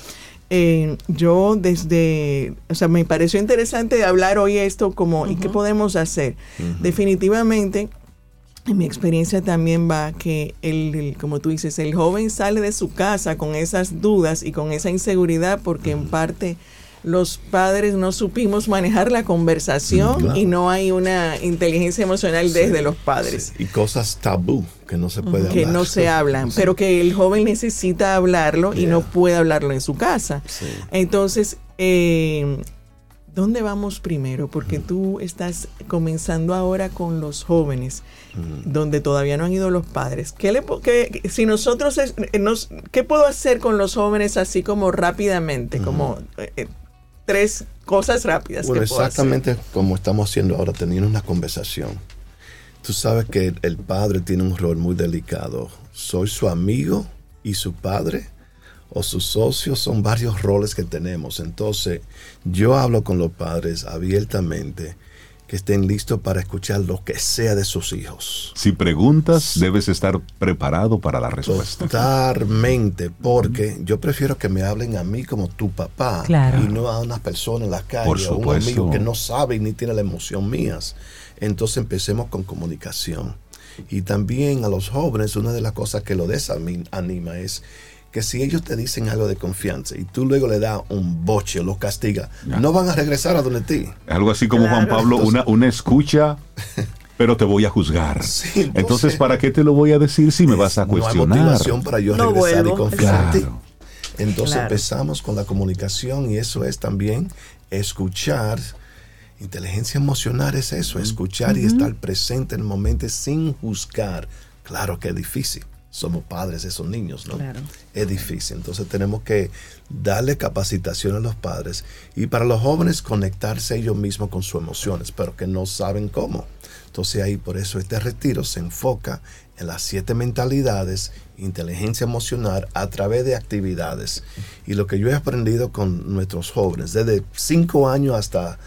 eh, yo desde, o sea, me pareció interesante hablar hoy esto como, ¿y qué podemos hacer? Definitivamente, en mi experiencia también va que, el, el- como tú dices, el joven sale de su casa con esas dudas y con esa inseguridad porque en parte los padres no supimos manejar la conversación Mm, claro. y no hay una inteligencia emocional desde Sí, los padres sí. Y cosas tabú que no se puede que hablar. no se hablan, pero que el joven necesita hablarlo y no puede hablarlo en su casa. Entonces, eh, ¿dónde vamos primero? Porque tú estás comenzando ahora con los jóvenes, donde todavía no han ido los padres. ¿Qué le, qué- si nosotros, es- nos, ¿qué puedo hacer con los jóvenes así como rápidamente? Como eh, tres cosas rápidas. Bueno, que puedo hacer? exactamente como estamos haciendo ahora, teniendo una conversación. Tú sabes que el, el padre tiene un rol muy delicado. ¿Soy su amigo y su padre? ¿O sus socios? Son varios roles que tenemos. Entonces, yo hablo con los padres abiertamente que estén listos para escuchar lo que sea de sus hijos. Si preguntas, debes estar preparado para la respuesta. Totalmente, porque yo prefiero que me hablen a mí como tu papá Claro. y no a una persona en la calle Por o un amigo que no sabe y ni tiene la emoción mías. Entonces empecemos con comunicación. Y también a los jóvenes, una de las cosas que lo desanima es que si ellos te dicen algo de confianza y tú luego le das un boche o los castigas, no van a regresar a donde ti. Algo así como Juan Claro. Pablo, una, una escucha, pero te voy a juzgar. Sí, entonces, entonces- ¿para qué te lo voy a decir si me vas a No hay cuestionar? motivación para yo No regresar vuelvo, y confiar en ti. Claro. Entonces Claro. empezamos con la comunicación y eso es también escuchar. Inteligencia emocional es eso, escuchar y estar presente en el momento sin juzgar. Claro que es difícil. Somos padres de esos niños, ¿no? Claro. Es difícil. Entonces tenemos que darle capacitación a los padres y para los jóvenes conectarse ellos mismos con sus emociones, pero que no saben cómo. Entonces ahí por eso este retiro se enfoca en las siete mentalidades, inteligencia emocional a través de actividades. Y lo que yo he aprendido con nuestros jóvenes, desde cinco años hasta,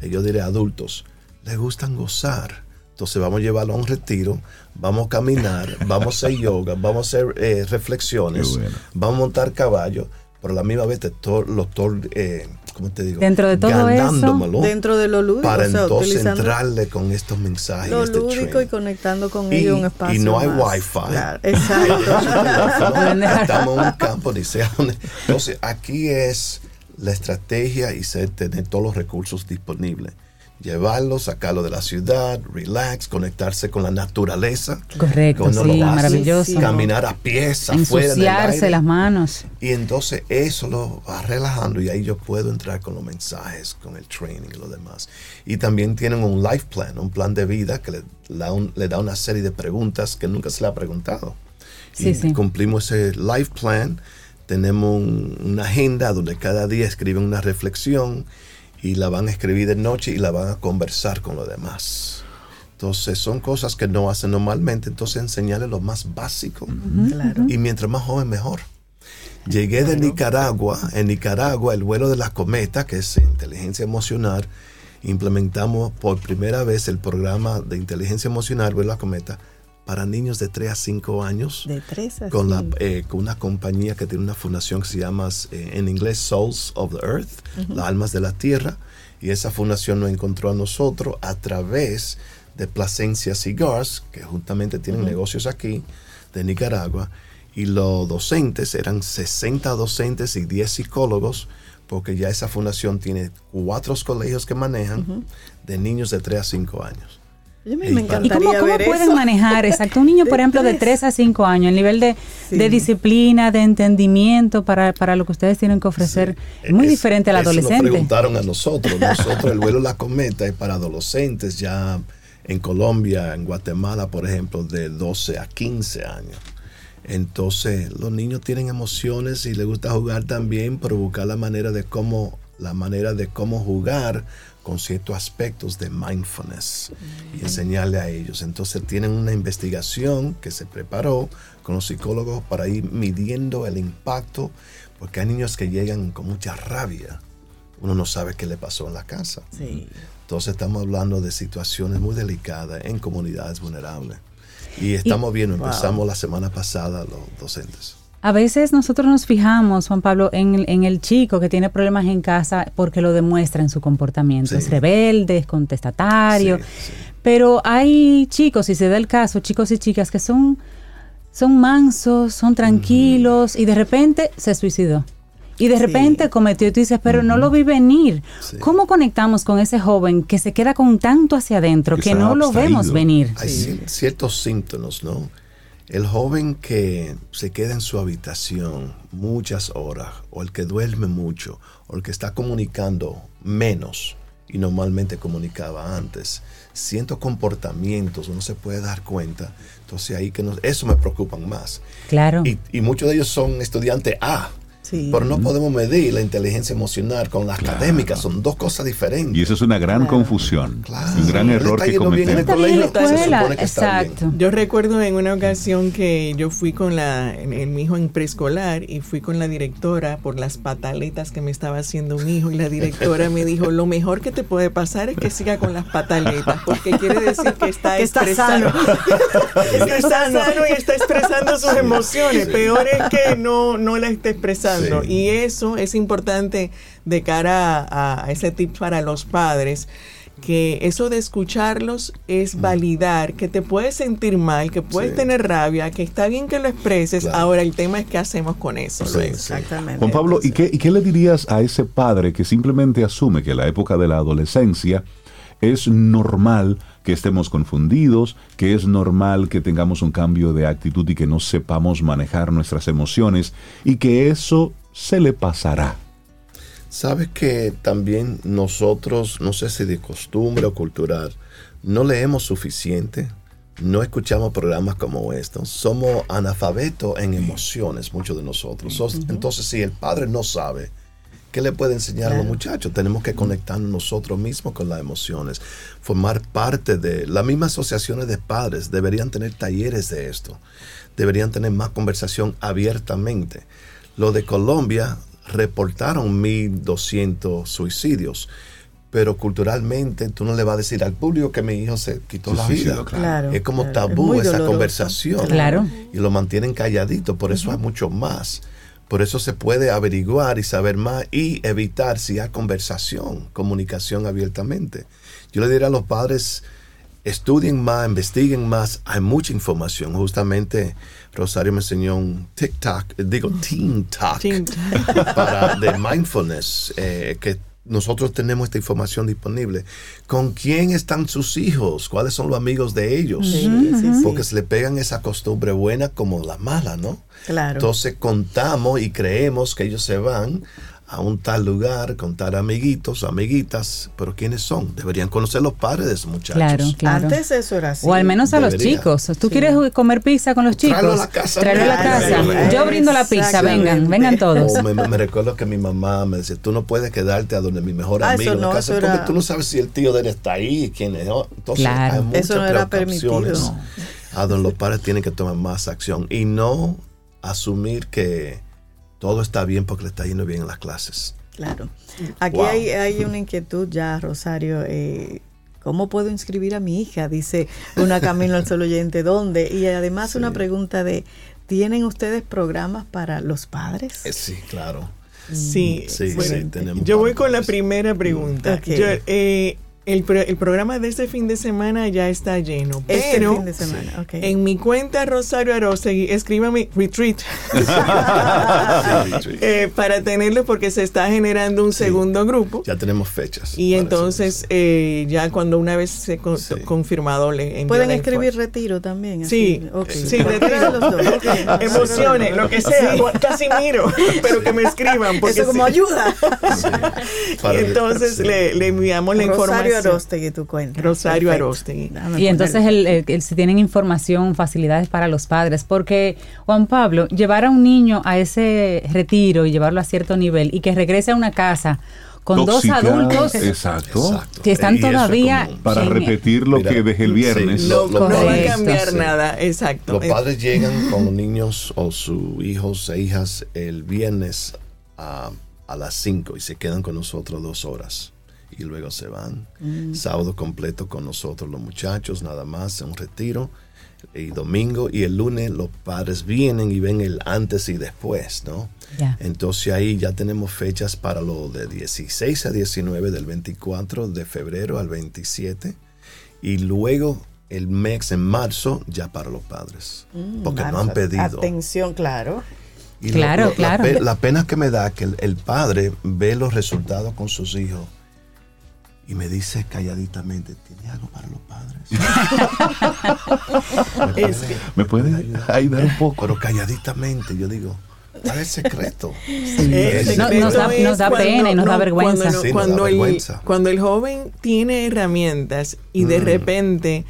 yo diré, adultos, les gustan gozar. Entonces vamos a llevarlo a un retiro, vamos a caminar, vamos a hacer yoga, vamos a hacer eh, reflexiones, bueno. vamos a montar caballo, pero a la misma vez te to- lo to- eh, ¿cómo te digo? Dentro de todo eso, Dentro de lo lúdico, para o sea, entonces entrarle con estos mensajes. lo este lúdico y conectando con Y- ellos un y espacio no hay más. wifi. Claro, exacto. Estamos en un campo, ni sea donde- Entonces, aquí es la estrategia y ser, tener todos los recursos disponibles. Llevarlo, sacarlo de la ciudad, relax, conectarse con la naturaleza. Correcto, lo sí, maravilloso. Caminar a pies afuera. Ensuciarse las manos. Y entonces eso lo va relajando y ahí yo puedo entrar con los mensajes, con el training y lo demás. Y también tienen un life plan, un plan de vida que le, da un- le da una serie de preguntas que nunca se le ha preguntado. Sí, y sí. cumplimos ese life plan, tenemos un- una agenda donde cada día escriben una reflexión y la van a escribir de noche y la van a conversar con los demás. Entonces son cosas que no hacen normalmente, entonces enseñarles lo más básico. Claro. Y mientras más joven, mejor. Llegué de Nicaragua. En Nicaragua, el vuelo de la cometa, que es inteligencia emocional, implementamos por primera vez el programa de inteligencia emocional, vuelo de la cometa, para niños de 3 a 5 años. De tres a Con, la, eh, con una compañía que tiene una fundación que se llama eh, en inglés Souls of the Earth, las almas de la tierra. Y esa fundación nos encontró a nosotros a través de Plasencia Cigars, que justamente tienen negocios aquí, de Nicaragua. Y los docentes eran 60 docentes y 10 psicólogos, porque ya esa fundación tiene cuatro colegios que manejan de niños de 3 a 5 años. Yo me, ¿Y me ¿Y encantaría cómo, cómo ver pueden eso. manejar, exacto, un niño, por De ejemplo, de tres. 3 a 5 años, el nivel de, Sí. de disciplina, de entendimiento para, para lo que ustedes tienen que ofrecer? Es muy Es- diferente al eso adolescente. Nos preguntaron a nosotros. Nosotros, el vuelo de la cometa es para adolescentes ya en Colombia, en Guatemala, por ejemplo, de 12 a 15 años. Entonces, los niños tienen emociones y les gusta jugar también, pero buscar la manera de cómo, la manera de cómo jugar con ciertos aspectos de mindfulness y enseñarle a ellos. Entonces tienen una investigación que se preparó con los psicólogos para ir midiendo el impacto, porque hay niños que llegan con mucha rabia. Uno no sabe qué le pasó en la casa. Sí. Entonces estamos hablando de situaciones muy delicadas en comunidades vulnerables. Y estamos viendo, empezamos la semana pasada los docentes. A veces nosotros nos fijamos, Juan Pablo, en, el- en el chico que tiene problemas en casa porque lo demuestra en su comportamiento. Sí. Es rebelde, es contestatario. Sí, sí. Pero hay chicos, si se da el caso, chicos y chicas que son, son mansos, son tranquilos y de repente se suicidó. Y de repente cometió, y tú dices, pero no lo vi venir. ¿Cómo conectamos con ese joven que se queda con tanto hacia adentro que, no lo vemos venir? Hay ci- ciertos síntomas, ¿no? El joven que se queda en su habitación muchas horas, o el que duerme mucho, o el que está comunicando menos y normalmente comunicaba antes, ciertos comportamientos uno se puede dar cuenta. Entonces ahí que nos, eso me preocupan más. Claro. Y, y muchos de ellos son estudiantes A. Sí. Pero no podemos medir la inteligencia emocional con la académica, son dos cosas diferentes. Y eso es una gran confusión. Claro. Un gran error está que cometemos. Exacto. Yo recuerdo en una ocasión que yo fui con la, en, en mi hijo en preescolar y fui con la directora por las pataletas que me estaba haciendo mi hijo y la directora me dijo, lo mejor que te puede pasar es que siga con las pataletas porque quiere decir que está Que está expresando, sano. que está sano y está expresando sus emociones. Peor es que no, no la esté expresando. Sí. Y eso es importante de cara a, a ese tip para los padres que eso de escucharlos es validar, que te puedes sentir mal, que puedes Sí. tener rabia, que está bien que lo expreses. Claro. Ahora el tema es qué hacemos con eso. Sí. Exactamente. Juan Pablo, ¿y qué, ¿y qué le dirías a ese padre que simplemente asume que la época de la adolescencia es normal que estemos confundidos, que es normal que tengamos un cambio de actitud y que no sepamos manejar nuestras emociones y que eso se le pasará? Sabes que también nosotros, no sé si de costumbre o cultural, no leemos suficiente, no escuchamos programas como estos, somos analfabetos en emociones, muchos de nosotros. So- Entonces, si el padre no sabe, ¿qué le puede enseñar a los muchachos? Tenemos que conectarnos nosotros mismos con las emociones, formar parte de las mismas asociaciones de padres, deberían tener talleres de esto, deberían tener más conversación abiertamente. Lo de Colombia reportaron 1.200 suicidios, pero culturalmente tú no le vas a decir al público que mi hijo se quitó la vida. claro. Claro, Es como claro. tabú esa doloroso. conversación. Claro. Y lo mantienen calladito, por eso hay mucho más. Por eso se puede averiguar y saber más y evitar si hay conversación, comunicación abiertamente. Yo le diría a los padres, estudien más, investiguen más, hay mucha información. Justamente Rosario me enseñó un TikTok, digo Teen Talk, Teen para, de mindfulness, eh, que nosotros tenemos esta información disponible. ¿Con quién están sus hijos? ¿Cuáles son los amigos de ellos? Sí, sí, sí. Porque se le pegan esa costumbre buena como la mala, ¿no? Claro. Entonces contamos y creemos que ellos se van a un tal lugar con tal amiguitos, amiguitas, pero ¿quiénes son? Deberían conocer los padres de esos muchachos. Claro, claro. Antes eso era así. O al menos a los chicos. ¿Tú quieres comer pizza con los chicos? Tráelo a la casa. Tráelo a la casa. Yo brindo la pizza, vengan, vengan todos. O me, me recuerdo que mi mamá me decía, tú no puedes quedarte a donde mi mejor Ah, amigo en no, casa, porque era- tú no sabes si el tío de él está ahí, quién es. ¿no? Entonces, Claro. hay muchas Eso no era a donde los padres tienen que tomar más acción y no asumir que todo está bien porque le está yendo bien en las clases. Claro. Aquí Wow. hay, hay una inquietud ya, Rosario. eh, ¿Cómo puedo inscribir a mi hija? Dice una Camino al Sol oyente. ¿Dónde? Y además una pregunta de, ¿tienen ustedes programas para los padres? Eh, sí, claro. Sí, Sí, bueno, sí, tenemos yo voy con la primera pregunta. Ok. Yo, eh, el, pro- el programa de este fin de semana ya está lleno, Este pero fin de semana, ok. en mi cuenta Rosario Arostegui, escríbame retreat eh, para tenerlo porque se está generando un segundo grupo. Ya tenemos fechas. Y entonces, eh, ya cuando una vez se con- Sí. confirmado le Pueden escribir retiro también. Sí, sí, retiro. los dos. Emociones, lo que sea, casi miro, pero que me escriban. Porque Eso como sí. ayuda. Entonces sí. le, le enviamos la Rosario información. Arostegui, tu cuenta. Rosario Perfecto. Arostegui. Y entonces el, el- el- si tienen información, facilidades para los padres, porque Juan Pablo, llevar a un niño a ese retiro y llevarlo a cierto nivel y que regrese a una casa con Tóxica, dos adultos Exacto. Exacto. que están es todavía. Para en- repetir lo Mira, que dejé el sí, viernes. lo- No, va a cambiar Sí. nada, exacto. Los padres llegan con los niños o sus hijos e hijas el viernes a, a las 5 y se quedan con nosotros dos horas. Y luego se van. Sábado completo con nosotros los muchachos, nada más, un retiro. Y domingo y el lunes los padres vienen y ven el antes y después, ¿no? Ya. Entonces ahí ya tenemos fechas para lo de 16 a 19, del 24 de febrero al 27. Y luego el mes en marzo ya para los padres. Porque no han pedido. Atención, claro. Y Claro, la, claro. pe- la pena que me da que el, el padre ve los resultados con sus hijos y me dice calladitamente, ¿tiene algo para los padres? ¿Me Es puede- que- ¿Me puede ayudar un poco? Pero calladitamente, yo digo, ¿cuál es el secreto? El Es- No- secreto nos da- nos da pena y nos da vergüenza. Cuando, no- Sí, nos cuando da el, vergüenza. cuando el joven tiene herramientas y de Mm. repente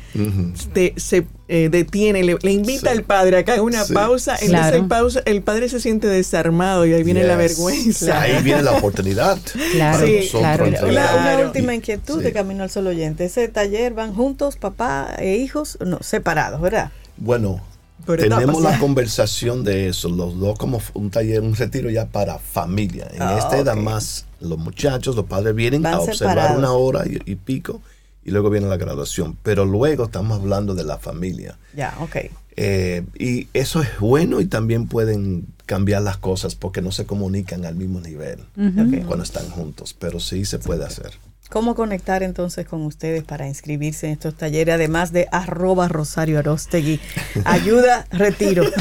te- se eh, detiene, le, le invita Sí. al padre a que haga una Sí. pausa, entonces Claro. el, pausa, el padre se siente desarmado y ahí viene la Yes. vergüenza. Ahí viene la oportunidad. Claro, Sí, claro. Una, una última inquietud sí. de Camino al Sol oyente. ¿Ese taller van juntos, papá e hijos? No, separados, ¿verdad? Bueno, Tenemos etapas, la conversación de eso, los dos como un taller, un retiro ya para familia. En Ah, este edad más los muchachos, los padres vienen Van a observar separados. una hora y, y pico y luego viene la graduación. Pero luego estamos hablando de la familia. Ya, ok. Eh, y eso es bueno y también pueden cambiar las cosas porque no se comunican al mismo nivel cuando están juntos, pero sí se puede hacer. ¿Cómo conectar entonces con ustedes para inscribirse en estos talleres, además de arroba Rosario Arostegui? Ayuda, retiro.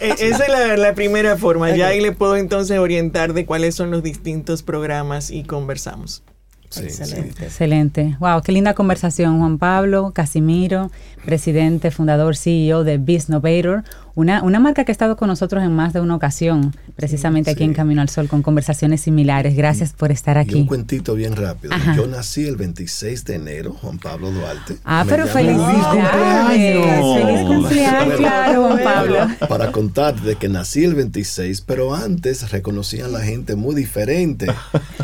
Eh, Esa es la, la primera forma. Ya ahí le puedo entonces orientar de cuáles son los distintos programas y conversamos. Sí, sí. Excelente. Excelente. Wow, qué linda conversación, Juan Pablo Casimiro, presidente, fundador, CEO de Biznovator, una, una marca que ha estado con nosotros en más de una ocasión, precisamente aquí sí. en Camino al Sol, con conversaciones similares. Gracias por estar Y un aquí. cuentito bien rápido. Ajá. Yo nací el 26 de enero, Juan Pablo Duarte. Ah, Me pero felicidades. cumpleaños! Feliz cumpleaños, claro, Juan Pablo. Para contar de que nací el 26, pero antes reconocían la gente muy diferente,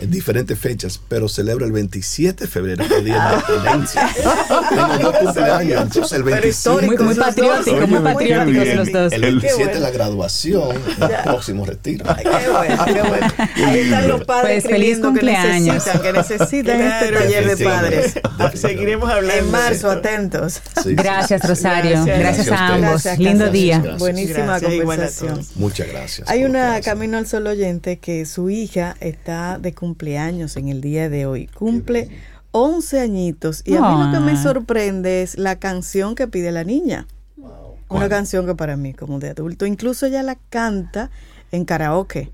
en diferentes fechas, pero celebro el 27 de febrero, el Día de la Independencia. Tengo dos cumpleaños, entonces el 25. Muy, muy patriótico, muy patrióticos los dos. El El- 27 bueno. la graduación, el próximo retiro. Ay, qué bueno, qué bueno. Ahí están los padres Pues, feliz escribiendo que cumpleaños. necesitan, que necesitan este Claro, taller de padres. definitivamente. Seguiremos hablando. En marzo, atentos. Sí, Gracias. Rosario. Gracias. A a ambos. Gracias, Lindo gracias. día. Gracias. Buenísima conversación. Muchas gracias. Hay una. Camino al Sol oyente que su hija está de cumpleaños en el día de hoy. Cumple 11 añitos. Y a mí lo que me Ah. sorprende es la canción que pide la niña. Una canción que para mí, como de adulto, incluso ella la canta en karaoke.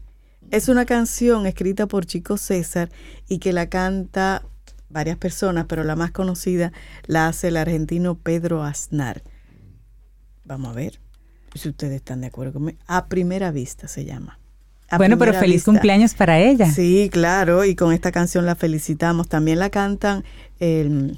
Es una canción escrita por Chico César y que la canta varias personas, pero la más conocida la hace el argentino Pedro Aznar. Vamos a ver si ustedes están de acuerdo conmigo. A primera vista se llama. A Bueno, pero feliz vista. cumpleaños para ella. Sí, claro, y con esta canción la felicitamos. También la cantan em,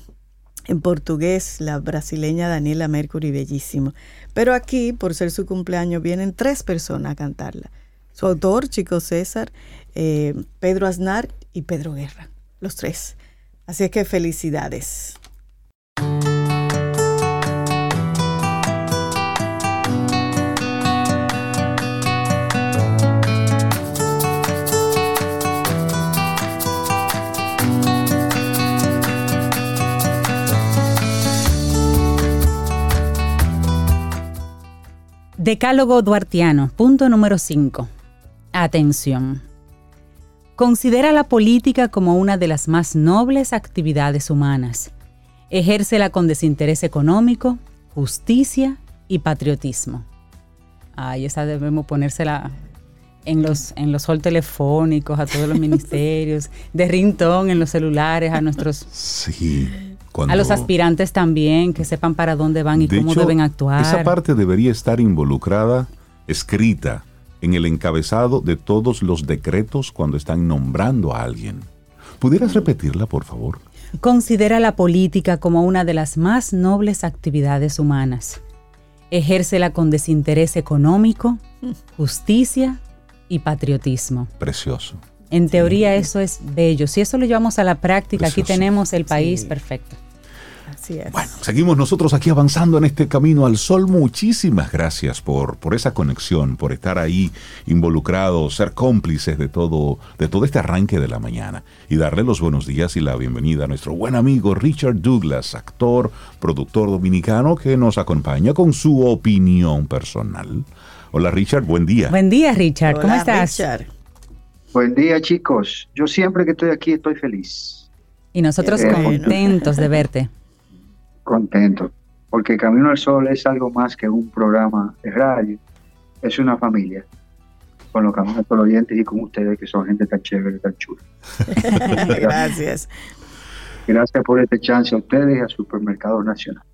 en portugués la brasileña Daniela Mercury, bellísimo. Pero aquí, por ser su cumpleaños, vienen tres personas a cantarla. Su autor, Chico César, eh, Pedro Aznar y Pedro Guerra, los tres. Así es que felicidades. Decálogo Duartiano, punto número 5. Atención. Considera la política como una de las más nobles actividades humanas. Ejércela con desinterés económico, justicia y patriotismo. Ay, esa debemos ponérsela en los, en los hall telefónicos, a todos los ministerios, de ringtone en los celulares, a nuestros Sí. A los aspirantes también, que sepan para dónde van y De cómo hecho, deben actuar. Esa parte debería estar involucrada, escrita en el encabezado de todos los decretos cuando están nombrando a alguien. ¿Pudieras repetirla, por favor? Considera la política como una de las más nobles actividades humanas. Ejércela con desinterés económico, justicia y patriotismo. Precioso. En teoría eso es bello. Si eso lo llevamos a la práctica, aquí tenemos el país Sí. perfecto. Así es. Bueno, seguimos nosotros aquí avanzando en este camino al sol. Muchísimas gracias por, por esa conexión, por estar ahí involucrados, ser cómplices de todo, de todo este arranque de la mañana. Y darle los buenos días y la bienvenida a nuestro buen amigo Richard Douglas, actor, productor dominicano, que nos acompaña con su opinión personal. Hola Richard, buen día. Buen día, Richard. ¿Cómo estás? Richard. Buen día, chicos. Yo siempre que estoy aquí estoy feliz, Y nosotros contentos de verte. Contento, porque Camino al Sol es algo más que un programa de radio, es una familia, con los Camino al Sol oyentes y con ustedes que son gente tan chévere, tan chula. Gracias. Gracias por este chance a ustedes y a Supermercado Nacional.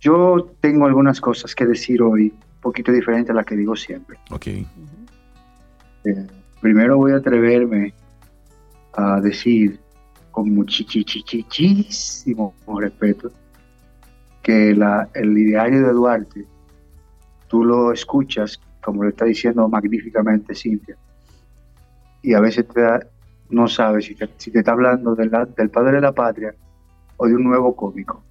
Yo tengo algunas cosas que decir hoy, un poquito diferente a las que digo siempre. Ok. Eh, primero voy a atreverme a decir con muchísimo respeto que la, el ideario de Duarte, tú lo escuchas, como lo está diciendo magníficamente Cintia, y a veces te da- no sabes si te, si te está hablando de del padre de la patria o de un nuevo cómico.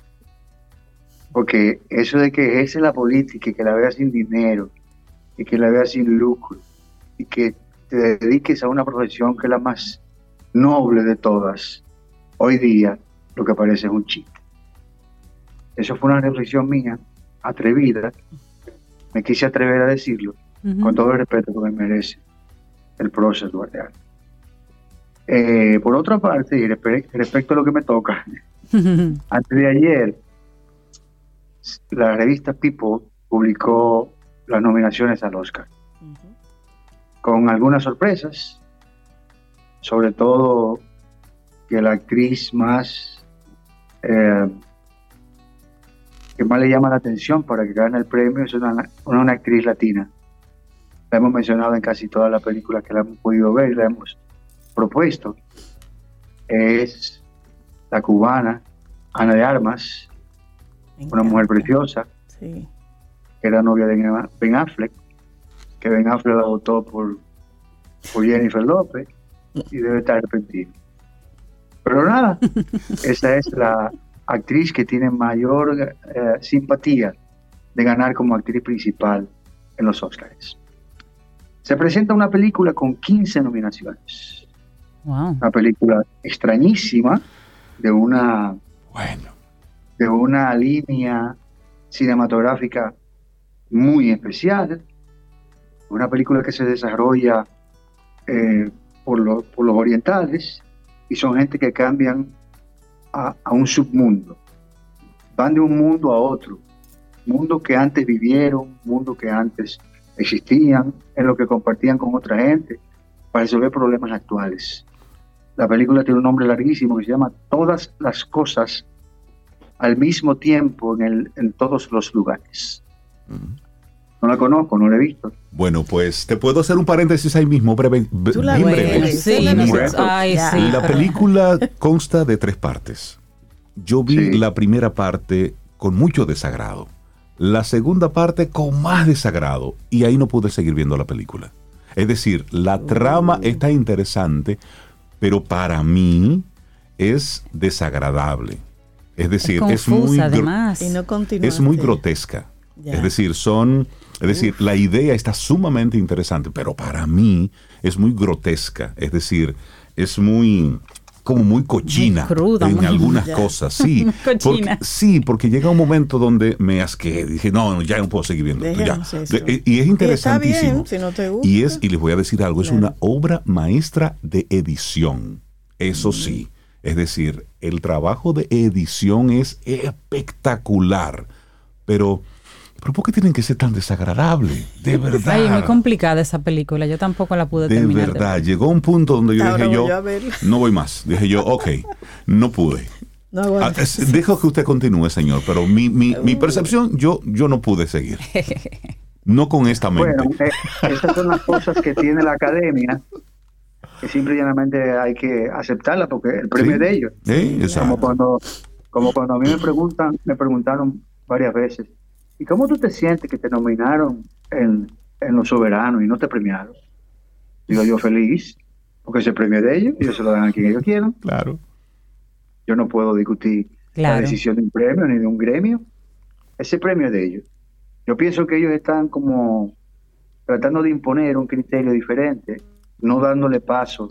Porque eso de que es la política y que la veas sin dinero y que la veas sin lucro y que te dediques a una profesión que es la más noble de todas, hoy día lo que parece es un chiste. Eso fue una reflexión mía, atrevida, me quise atrever a decirlo, con todo el respeto que me merece el prócer Duarte Alba. Eh, por otra parte, y respe- respecto a lo que me toca, antes de ayer, la revista People publicó las nominaciones al Oscar con algunas sorpresas, sobre todo que la actriz más eh, que más le llama la atención para que gane el premio es una, una, una actriz latina. La hemos mencionado en casi todas las películas que la hemos podido ver y la hemos propuesto. Es la cubana Ana de Armas, una mujer preciosa, Sí. que era novia de Ben Affleck, que Ben Affleck la votó por, por Jennifer López y debe estar arrepentido. Pero nada, esa es la actriz que tiene mayor eh, simpatía de ganar como actriz principal en los Oscars. Se presenta una película con 15 nominaciones, Wow. una película extrañísima de una Bueno. de una línea cinematográfica muy especial, una película que se desarrolla eh, por, lo- por los orientales y son gente que cambian a, a un submundo, van de un mundo a otro, mundo que antes vivieron, mundo que antes existían, en lo que compartían con otra gente para resolver problemas actuales. La película tiene un nombre larguísimo que se llama Todas las cosas al mismo tiempo en, el, en todos los lugares. No la conozco, no la he visto. Bueno, pues te puedo hacer un paréntesis ahí mismo, breve, Tú la bien ves, breve. sí, Sí, ay, sí. La película consta de tres partes. Yo vi Sí. la primera parte con mucho desagrado, la segunda parte con más desagrado y ahí no pude seguir viendo la película. Es decir, la trama está interesante, pero para mí es desagradable. Es decir, es, muy confusa, gro- además. Y no continúa. es muy grotesca. Ya. Es decir, son, es decir, la idea está sumamente interesante, pero para mí es muy grotesca. Es decir, es muy, como muy cochina Muy cruda, en muy- algunas Ya. cosas, sí. Porque, sí, porque llega un momento donde me asqué, dije, no, ya no puedo seguir viendo esto, ya. De- y es interesantísimo. Y está bien, si no te gusta. Y es, y les voy a decir algo, es una obra maestra de edición. Eso sí. Es decir, el trabajo de edición es espectacular. Pero, ¿pero por qué tienen que ser tan desagradables? De verdad. Ay, muy complicada esa película. Yo tampoco la pude de terminar. verdad. Llegó un punto donde yo Ahora dije voy yo, a verla. no voy más. Dije yo, ok, no pude. No Ah, es- dejo que usted continúe, señor, pero mi, mi, mi percepción, yo, yo no pude seguir. No con esta mente. Bueno, eh, esas son las cosas que tiene la academia, que simple y llanamente hay que aceptarlas porque el premio Sí. de ellos. Sí, Como exacto. cuando, como cuando a mí me preguntan, me preguntaron varias veces, ¿y cómo tú te sientes que te nominaron en, en Los Soberanos y no te premiaron? Digo yo feliz, porque ese premio es de ellos y ellos se lo dan a quien ellos quieran. Claro. Yo no puedo discutir la decisión de un premio ni de un gremio. Ese premio es de ellos. Yo pienso que ellos están como tratando de imponer un criterio diferente, no dándole paso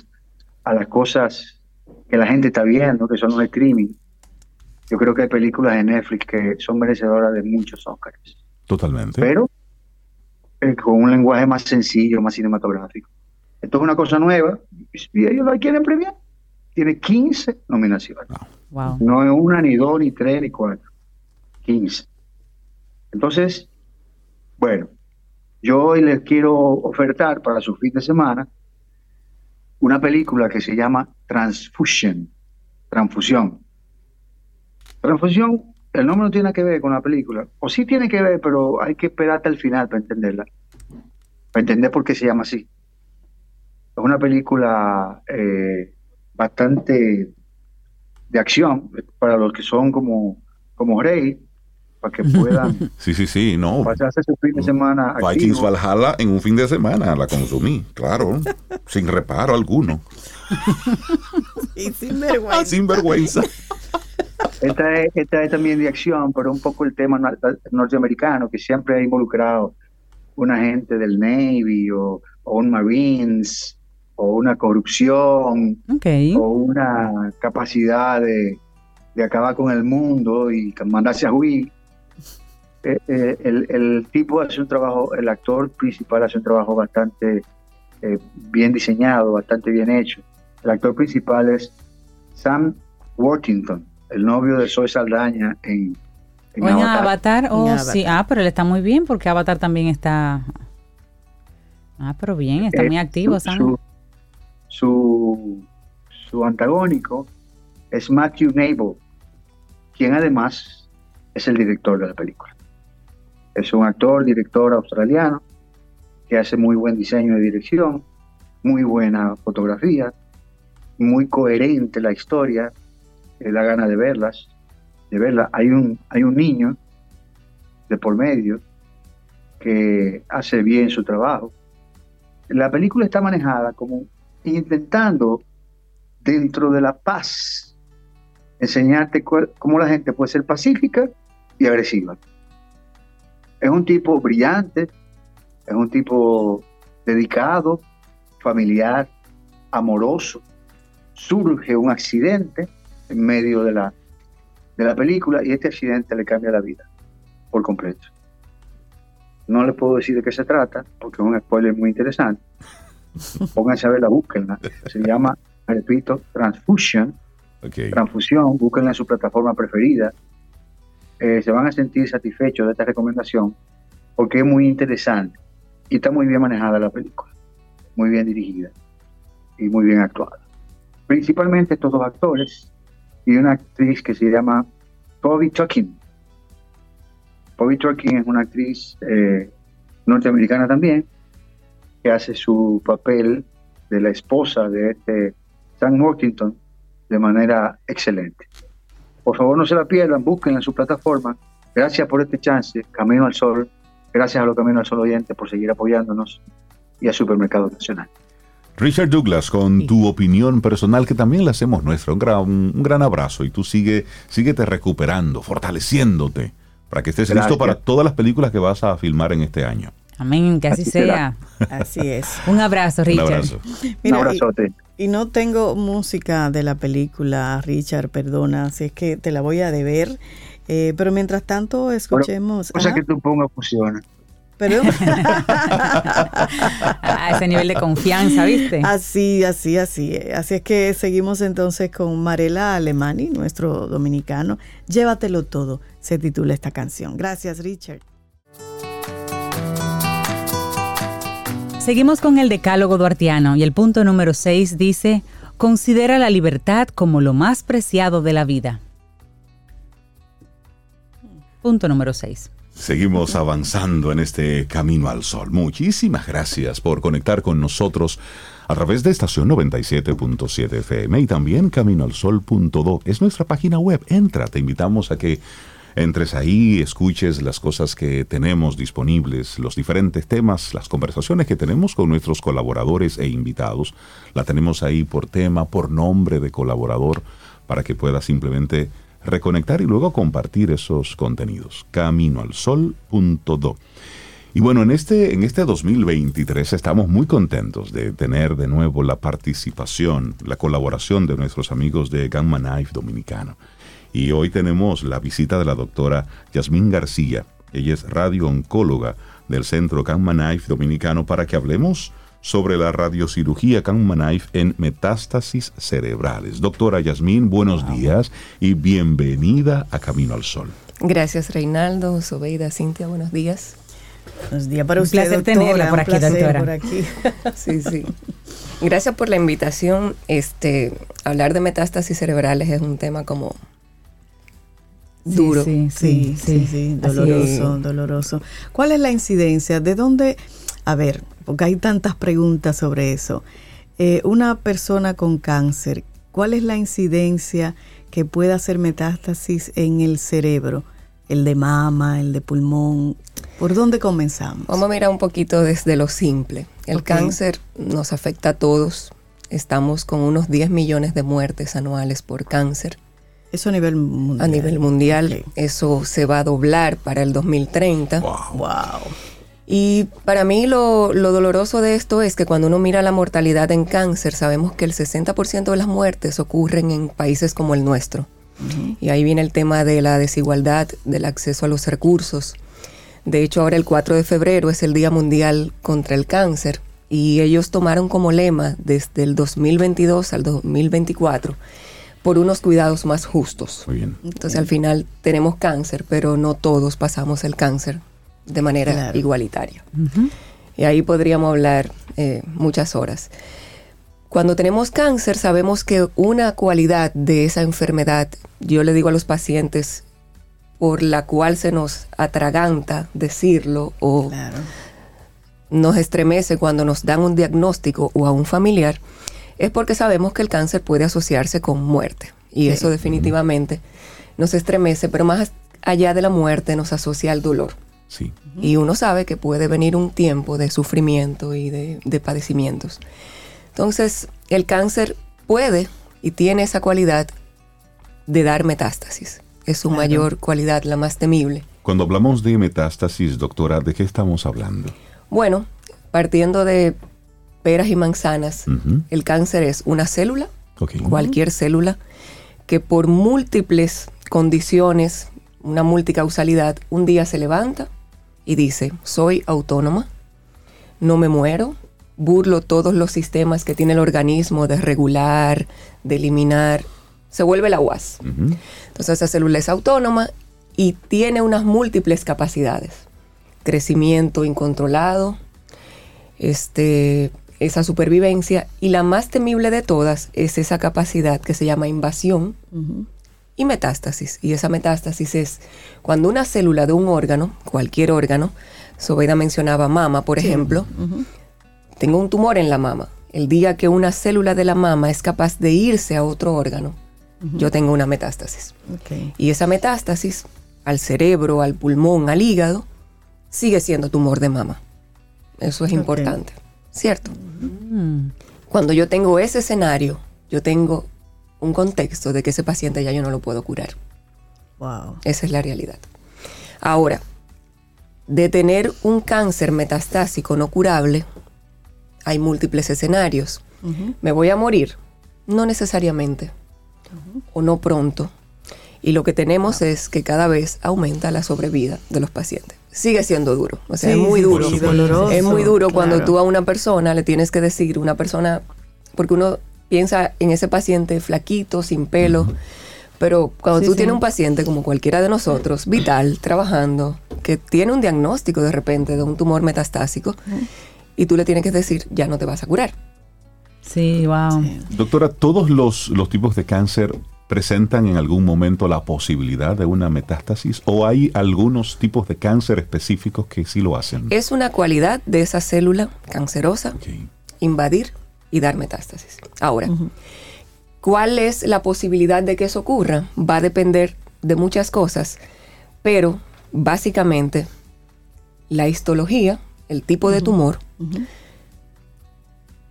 a las cosas que la gente está viendo, que son los streaming. Yo creo que hay películas de Netflix que son merecedoras de muchos Oscars, Totalmente. pero eh, con un lenguaje más sencillo, más cinematográfico. Esto es una cosa nueva y ellos la quieren premiar. Tiene 15 nominaciones. Wow. No es una, ni dos, ni tres, ni cuatro. 15. Entonces, bueno, yo hoy les quiero ofertar para su fin de semana una película que se llama Transfusion. Transfusión. Transfusión, el nombre no tiene que ver con la película. O sí tiene que ver, pero hay que esperar hasta el final para entenderla. Para entender por qué se llama así. Es una película eh, bastante de acción para los que son como, como Rey, para que puedan Sí, sí, sí, no. pasarse su fin de semana Vikings activo. Valhalla en un fin de semana la consumí, claro, sin reparo alguno. Y sin vergüenza. Sin vergüenza. Esta es, esta es también de acción, pero un poco el tema nor- norteamericano, que siempre ha involucrado una gente del Navy o, o un Marines o una corrupción o una capacidad de, de acabar con el mundo y mandarse a huir. Eh, eh, el, el tipo hace un trabajo, el actor principal hace un trabajo bastante eh, bien diseñado, bastante bien hecho. El actor principal es Sam Worthington, el novio de Zoe Saldaña en, en Avatar. Avatar, oh, En sí. Ah, pero él está muy bien porque Avatar también está. Ah, pero bien, está Eh, muy activo, su, su, su, su antagónico es Matthew Nable, quien además es el director de la película. Es un actor, director australiano que hace muy buen diseño de dirección, muy buena fotografía, muy coherente la historia, eh, da gana de verlas, de verla. Hay un, hay un niño de por medio que hace bien su trabajo. La película está manejada como intentando, dentro de la paz, enseñarte cómo la gente puede ser pacífica y agresiva. Es un tipo brillante, es un tipo dedicado, familiar, amoroso. Surge un accidente en medio de la, de la película y este accidente le cambia la vida por completo. No les puedo decir de qué se trata, porque es un spoiler muy interesante. Pónganse a ver la búsqueda. Se llama, repito, Transfusion. Ok. Transfusión, búsquenla en su plataforma preferida. Eh, se van a sentir satisfechos de esta recomendación porque es muy interesante y está muy bien manejada la película, muy bien dirigida y muy bien actuada. Principalmente estos dos actores y una actriz que se llama Bobby Tucking. Bobby Tucking es una actriz eh, norteamericana también que hace su papel de la esposa de este Sam Worthington de manera excelente. Por favor, no se la pierdan, búsquenla en su plataforma. Gracias por este chance, Camino al Sol. Gracias a los Camino al Sol oyentes por seguir apoyándonos y a Supermercado Nacional. Richard Douglas, con tu opinión personal, que también la hacemos nuestra, un gran, un gran abrazo y tú sigue, síguete recuperando, fortaleciéndote, para que estés Gracias. listo para todas las películas que vas a filmar en este año. Amén, que así Así será. sea. Así es. Un abrazo, Un Richard. abrazo. Un Mira, abrazote. Y no tengo música de la película, Richard, perdona, así es que te la voy a deber. Eh, pero mientras tanto, escuchemos. Cosa Ajá, que tú pongas funciona. A ese nivel de confianza, ¿viste? Así, así, así. eh. Así es que seguimos entonces con Marela Alemani, nuestro dominicano. Llévatelo todo, se titula esta canción. Gracias, Richard. Seguimos con el decálogo duartiano y el punto número 6 dice, considera la libertad como lo más preciado de la vida. Punto número 6. Seguimos avanzando en este camino al sol. Muchísimas gracias por conectar con nosotros a través de estación 97.7 FM y también caminoalsol.do. Es nuestra página web. Entra, te invitamos a que entres ahí, escuches las cosas que tenemos disponibles, los diferentes temas, las conversaciones que tenemos con nuestros colaboradores e invitados. La tenemos ahí por tema, por nombre de colaborador, para que puedas simplemente reconectar y luego compartir esos contenidos. Caminoalsol.do. Y bueno, en este, en este 2023 estamos muy contentos de tener de nuevo la participación, la colaboración de nuestros amigos de Gamma Knife Dominicano. Y hoy tenemos la visita de la doctora Yasmín García. Ella es radio-oncóloga del Centro Gamma Knife Dominicano para que hablemos sobre la radiocirugía Gamma Knife en metástasis cerebrales. Doctora Yasmín, buenos días y bienvenida a Camino al Sol. Gracias, Reinaldo, Sobeida, Cintia, buenos días. Buenos días para Un usted, placer doctora, tenerla por un aquí, placer doctora. por aquí. Sí, sí. Gracias por la invitación. Este, hablar de metástasis cerebrales es un tema como duro. Sí, Sí, sí, sí, doloroso, Así. doloroso. ¿Cuál es la incidencia? ¿De dónde? A ver, porque hay tantas preguntas sobre eso. Eh, una persona con cáncer, ¿cuál es la incidencia que puede hacer metástasis en el cerebro? El de mama, el de pulmón. ¿Por dónde comenzamos? Vamos a mirar un poquito desde lo simple. El cáncer nos afecta a todos. Estamos con unos 10 millones de muertes anuales por cáncer Eso a nivel mundial. a nivel mundial. Eso se va a doblar para el 2030. Wow. Y para mí lo, lo doloroso de esto es que cuando uno mira la mortalidad en cáncer, sabemos que el 60% de las muertes ocurren en países como el nuestro. Y ahí viene el tema de la desigualdad, del acceso a los recursos. De hecho, ahora el 4 de febrero es el Día Mundial contra el Cáncer y ellos tomaron como lema desde el 2022 al 2024 por unos cuidados más justos. Muy bien. Entonces al final tenemos cáncer, pero no todos pasamos el cáncer de manera Claro. igualitaria. Y ahí podríamos hablar eh, muchas horas. Cuando tenemos cáncer sabemos que una cualidad de esa enfermedad, yo le digo a los pacientes, por la cual se nos atraganta decirlo o Claro. nos estremece cuando nos dan un diagnóstico o a un familiar, es porque sabemos que el cáncer puede asociarse con muerte. Y eso definitivamente nos estremece, pero más allá de la muerte nos asocia al dolor. Sí. Y uno sabe que puede venir un tiempo de sufrimiento y de, de padecimientos. Entonces, el cáncer puede y tiene esa cualidad de dar metástasis. Es su mayor cualidad, la más temible. Cuando hablamos de metástasis, doctora, ¿de qué estamos hablando? Bueno, partiendo de peras y manzanas, Ujú. el cáncer es una célula, Ok. cualquier célula, que por múltiples condiciones, una multicausalidad, un día se levanta y dice, soy autónoma, no me muero, burlo todos los sistemas que tiene el organismo de regular, de eliminar, se vuelve la UAS. Entonces esa célula es autónoma y tiene unas múltiples capacidades. Crecimiento incontrolado, este, esa supervivencia y la más temible de todas es esa capacidad que se llama invasión. Y metástasis. Y esa metástasis es cuando una célula de un órgano, cualquier órgano, Sobeida mencionaba mama, por ejemplo, tengo un tumor en la mama. El día que una célula de la mama es capaz de irse a otro órgano, yo tengo una metástasis. Y esa metástasis al cerebro, al pulmón, al hígado, sigue siendo tumor de mama. Eso es importante, ¿cierto? Cuando yo tengo ese escenario, yo tengo un contexto de que ese paciente ya yo no lo puedo curar. Wow. Esa es la realidad. Ahora, de tener un cáncer metastásico no curable, hay múltiples escenarios. ¿Me voy a morir? No necesariamente, o no pronto. Y lo que tenemos es que cada vez aumenta la sobrevida de los pacientes. Sigue siendo duro, o sea, Sí, es muy duro. sí, doloroso, es muy duro cuando tú a una persona le tienes que decir, una persona, porque uno piensa en ese paciente flaquito, sin pelo, pero cuando Sí, tú sí. tienes un paciente como cualquiera de nosotros, vital, trabajando, que tiene un diagnóstico de repente de un tumor metastásico, y tú le tienes que decir, ya no te vas a curar. Sí, wow. Doctora, ¿todos los, los tipos de cáncer presentan en algún momento la posibilidad de una metástasis o hay algunos tipos de cáncer específicos que sí lo hacen? Es una cualidad de esa célula cancerosa invadir y dar metástasis. Ahora, ¿cuál es la posibilidad de que eso ocurra? Va a depender de muchas cosas, pero básicamente la histología, el tipo de tumor,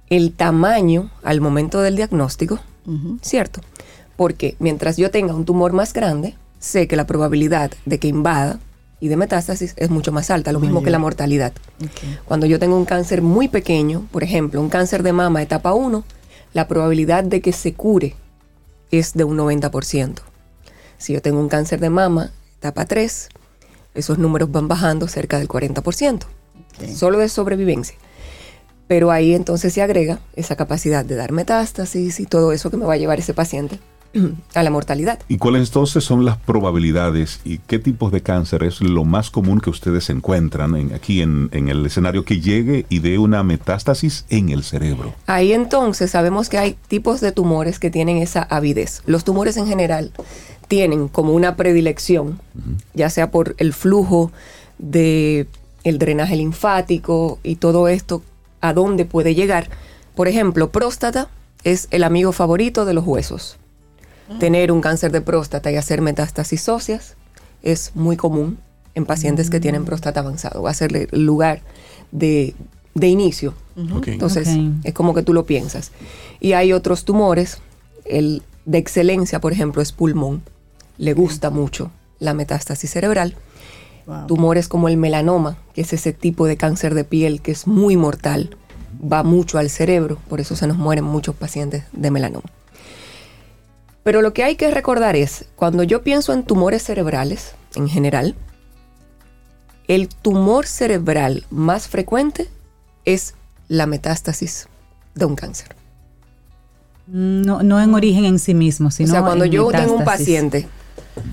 el tamaño al momento del diagnóstico, ¿cierto? Porque mientras yo tenga un tumor más grande, sé que la probabilidad de que invada y de metástasis es mucho más alta, lo mismo que la mortalidad. Cuando yo tengo un cáncer muy pequeño, por ejemplo, un cáncer de mama etapa 1, la probabilidad de que se cure es de un 90%. Si yo tengo un cáncer de mama etapa 3, esos números van bajando cerca del 40%, solo de sobrevivencia. Pero ahí entonces se agrega esa capacidad de dar metástasis y todo eso que me va a llevar ese paciente a la mortalidad. ¿Y cuáles entonces son las probabilidades y qué tipos de cáncer es lo más común que ustedes encuentran en- aquí en, en el escenario que llegue y dé una metástasis en el cerebro? Ahí entonces sabemos que hay tipos de tumores que tienen esa avidez. Los tumores en general tienen como una predilección, ya sea por el flujo de el drenaje linfático y todo esto, a dónde puede llegar. Por ejemplo, próstata es el amigo favorito de los huesos. Tener un cáncer de próstata y hacer metástasis óseas es muy común en pacientes que tienen próstata avanzado. Va a ser el lugar de, de inicio. Ok. Entonces, Ok. es como que tú lo piensas. Y hay otros tumores, el de excelencia, por ejemplo, es pulmón. Le gusta mucho la metástasis cerebral. Wow. Tumores como el melanoma, que es ese tipo de cáncer de piel que es muy mortal, va mucho al cerebro, por eso se nos mueren muchos pacientes de melanoma. Pero lo que hay que recordar es, cuando yo pienso en tumores cerebrales, en general, el tumor cerebral más frecuente es la metástasis de un cáncer. No, no en origen en sí mismo, sino o sea, cuando en yo tengo un paciente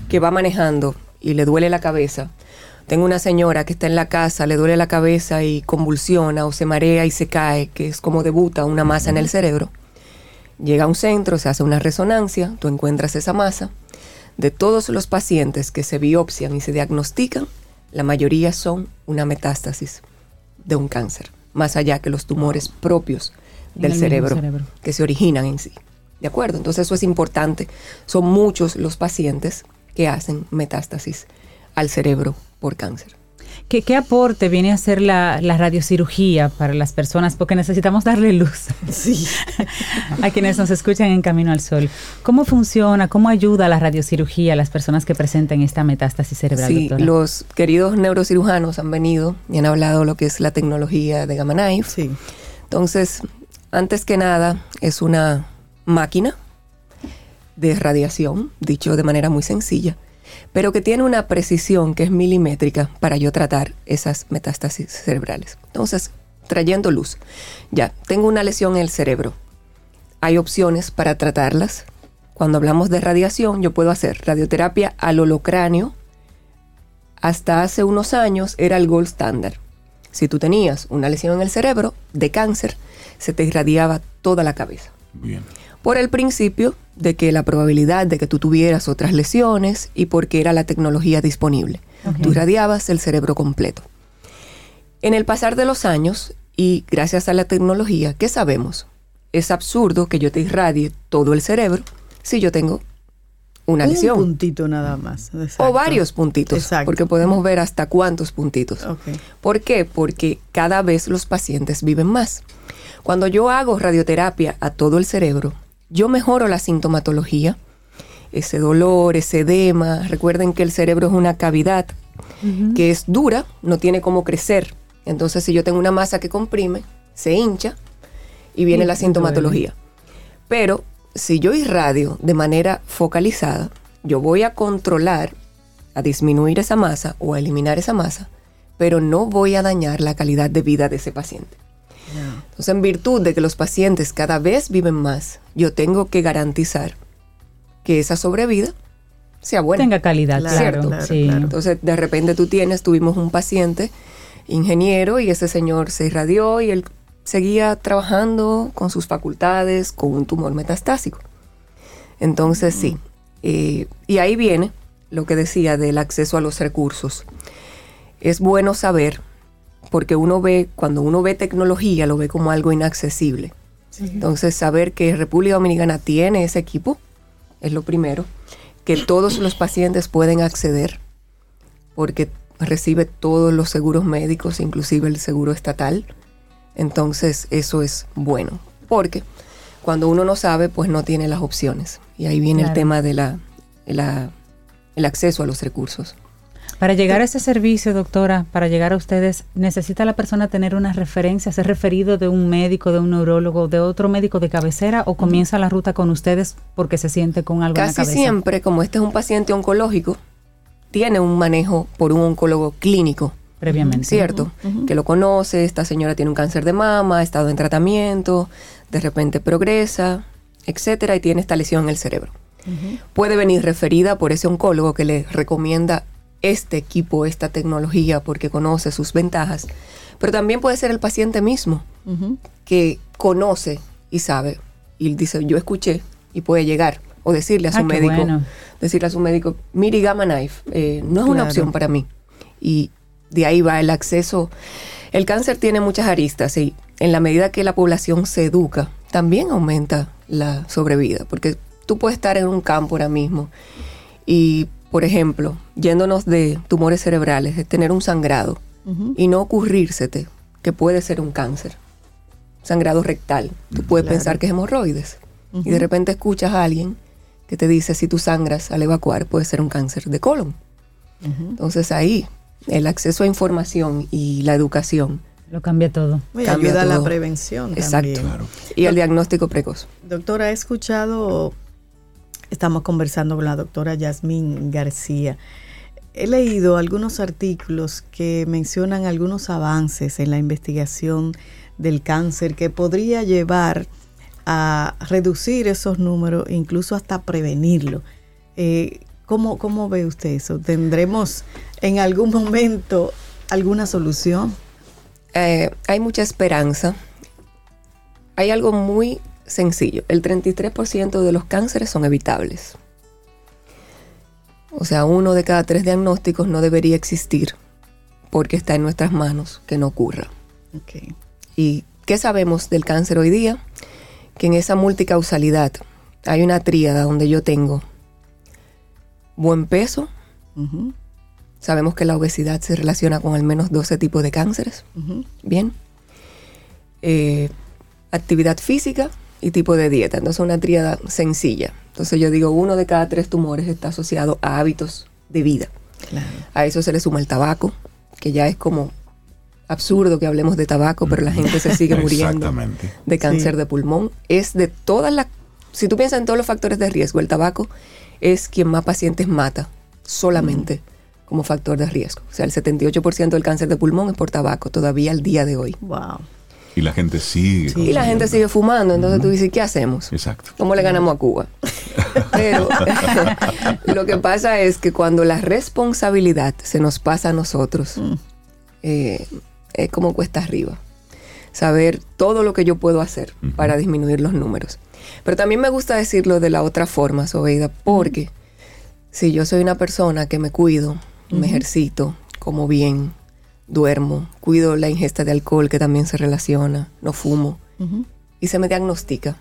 que va manejando y le duele la cabeza, tengo una señora que está en la casa, le duele la cabeza y convulsiona o se marea y se cae, que es como debuta una masa en el cerebro. Llega a un centro, se hace una resonancia, tú encuentras esa masa. De todos los pacientes que se biopsian y se diagnostican, la mayoría son una metástasis de un cáncer, más allá que los tumores propios del cerebro. que se originan en sí. ¿De acuerdo? Entonces eso es importante. Son muchos los pacientes que hacen metástasis al cerebro por cáncer. ¿Qué, qué aporte viene a hacer la, la radiocirugía para las personas? Porque necesitamos darle luz Sí. a quienes nos escuchan en Camino al Sol. ¿Cómo funciona? ¿Cómo ayuda la radiocirugía a las personas que presenten esta metástasis cerebral, Sí, doctora? los queridos neurocirujanos han venido y han hablado lo que es la tecnología de Gamma Knife. Sí. Entonces, antes que nada, es una máquina de radiación, dicho de manera muy sencilla, pero que tiene una precisión que es milimétrica para yo tratar esas metástasis cerebrales. Entonces, trayendo luz, ya, tengo una lesión en el cerebro. Hay opciones para tratarlas. Cuando hablamos de radiación, yo puedo hacer radioterapia al holocráneo. Hasta hace unos años era el gold standard. Si tú tenías una lesión en el cerebro de cáncer, se te irradiaba toda la cabeza. Bien. Por el principio de que la probabilidad de que tú tuvieras otras lesiones y porque era la tecnología disponible. Tú irradiabas el cerebro completo. En el pasar de los años y gracias a la tecnología, ¿qué sabemos? Es absurdo que yo te irradie todo el cerebro si yo tengo una Un lesión. puntito nada más. O varios puntitos, Exacto. porque podemos ver hasta cuántos puntitos. ¿Por qué? Porque cada vez los pacientes viven más. Cuando yo hago radioterapia a todo el cerebro, yo mejoro la sintomatología, ese dolor, ese edema. Recuerden que el cerebro es una cavidad que es dura, no tiene cómo crecer. Entonces, si yo tengo una masa que comprime, se hincha y viene la sintomatología. Pero si yo irradio de manera focalizada, yo voy a controlar, a disminuir esa masa o a eliminar esa masa, pero no voy a dañar la calidad de vida de ese paciente. Entonces, en virtud de que los pacientes cada vez viven más, yo tengo que garantizar que esa sobrevida sea buena. Tenga calidad, Claro, claro. claro, sí. claro. Entonces, de repente tú tienes, tuvimos un paciente ingeniero y ese señor se irradió y él seguía trabajando con sus facultades con un tumor metastásico. Entonces, sí. eh, y ahí viene lo que decía del acceso a los recursos. Es bueno saber, porque uno ve, cuando uno ve tecnología, lo ve como algo inaccesible. Entonces, saber que República Dominicana tiene ese equipo es lo primero, que todos los pacientes pueden acceder, porque recibe todos los seguros médicos, inclusive el seguro estatal. Entonces, eso es bueno, porque cuando uno no sabe, pues no tiene las opciones. Y ahí viene el tema de la, la- el acceso a los recursos. Para llegar a ese servicio, doctora, para llegar a ustedes, necesita la persona tener una referencia, ser referido de un médico, de un neurólogo, de otro médico de cabecera o comienza la ruta con ustedes porque se siente con algo en la Casi cabeza. siempre, como este es un paciente oncológico, tiene un manejo por un oncólogo clínico. Previamente. ¿Cierto? Que lo conoce, esta señora tiene un cáncer de mama, ha estado en tratamiento, de repente progresa, etcétera, y tiene esta lesión en el cerebro. Puede venir referida por ese oncólogo que le recomienda este equipo, esta tecnología, porque conoce sus ventajas. Pero también puede ser el paciente mismo que conoce y sabe y dice, yo escuché y puede llegar o decirle a su Ah, médico, bueno. decirle a su médico, mire Gamma Knife, eh, no es una opción para mí. Y de ahí va el acceso. El cáncer tiene muchas aristas y en la medida que la población se educa, también aumenta la sobrevida, porque tú puedes estar en un campo ahora mismo y, por ejemplo, yéndonos de tumores cerebrales, de tener un sangrado y no ocurrírsete que puede ser un cáncer, sangrado rectal. Tú puedes Claro. pensar que es hemorroides y de repente escuchas a alguien que te dice si tú sangras al evacuar puede ser un cáncer de colon. Entonces ahí el acceso a información y la educación Lo cambia todo. Y Cambia ayuda a la prevención Exacto. también. y el diagnóstico precoz. Doctora, he escuchado, estamos conversando con la doctora Yasmín García. He leído algunos artículos que mencionan algunos avances en la investigación del cáncer que podría llevar a reducir esos números, incluso hasta prevenirlo. Eh, ¿cómo, ¿Cómo ve usted eso? ¿Tendremos en algún momento alguna solución? Eh, hay mucha esperanza. Hay algo muy sencillo. El 33% de los cánceres son evitables. O sea, uno de cada tres diagnósticos no debería existir porque está en nuestras manos que no ocurra. ¿Y qué sabemos del cáncer hoy día? Que en esa multicausalidad hay una tríada donde yo tengo buen peso. Sabemos que la obesidad se relaciona con al menos 12 tipos de cánceres. Bien. Eh, actividad física y tipo de dieta. Entonces, una tríada sencilla. Entonces, yo digo, uno de cada tres tumores está asociado a hábitos de vida. Claro. A eso se le suma el tabaco, que ya es como absurdo que hablemos de tabaco, pero la gente se sigue muriendo de cáncer Sí. de pulmón. Es de todas las... Si tú piensas en todos los factores de riesgo, el tabaco es quien más pacientes mata solamente como factor de riesgo. O sea, el 78% del cáncer de pulmón es por tabaco todavía al día de hoy. Wow. Y la gente sigue. Y la gente sigue fumando, entonces tú dices, ¿qué hacemos? Exacto. ¿Cómo le ganamos a Cuba? Pero lo que pasa es que cuando la responsabilidad se nos pasa a nosotros, eh, es como cuesta arriba. Saber todo lo que yo puedo hacer para disminuir los números. Pero también me gusta decirlo de la otra forma, Sobeida, porque si yo soy una persona que me cuido, me ejercito, como bien, duermo, cuido la ingesta de alcohol que también se relaciona, no fumo, y se me diagnostica,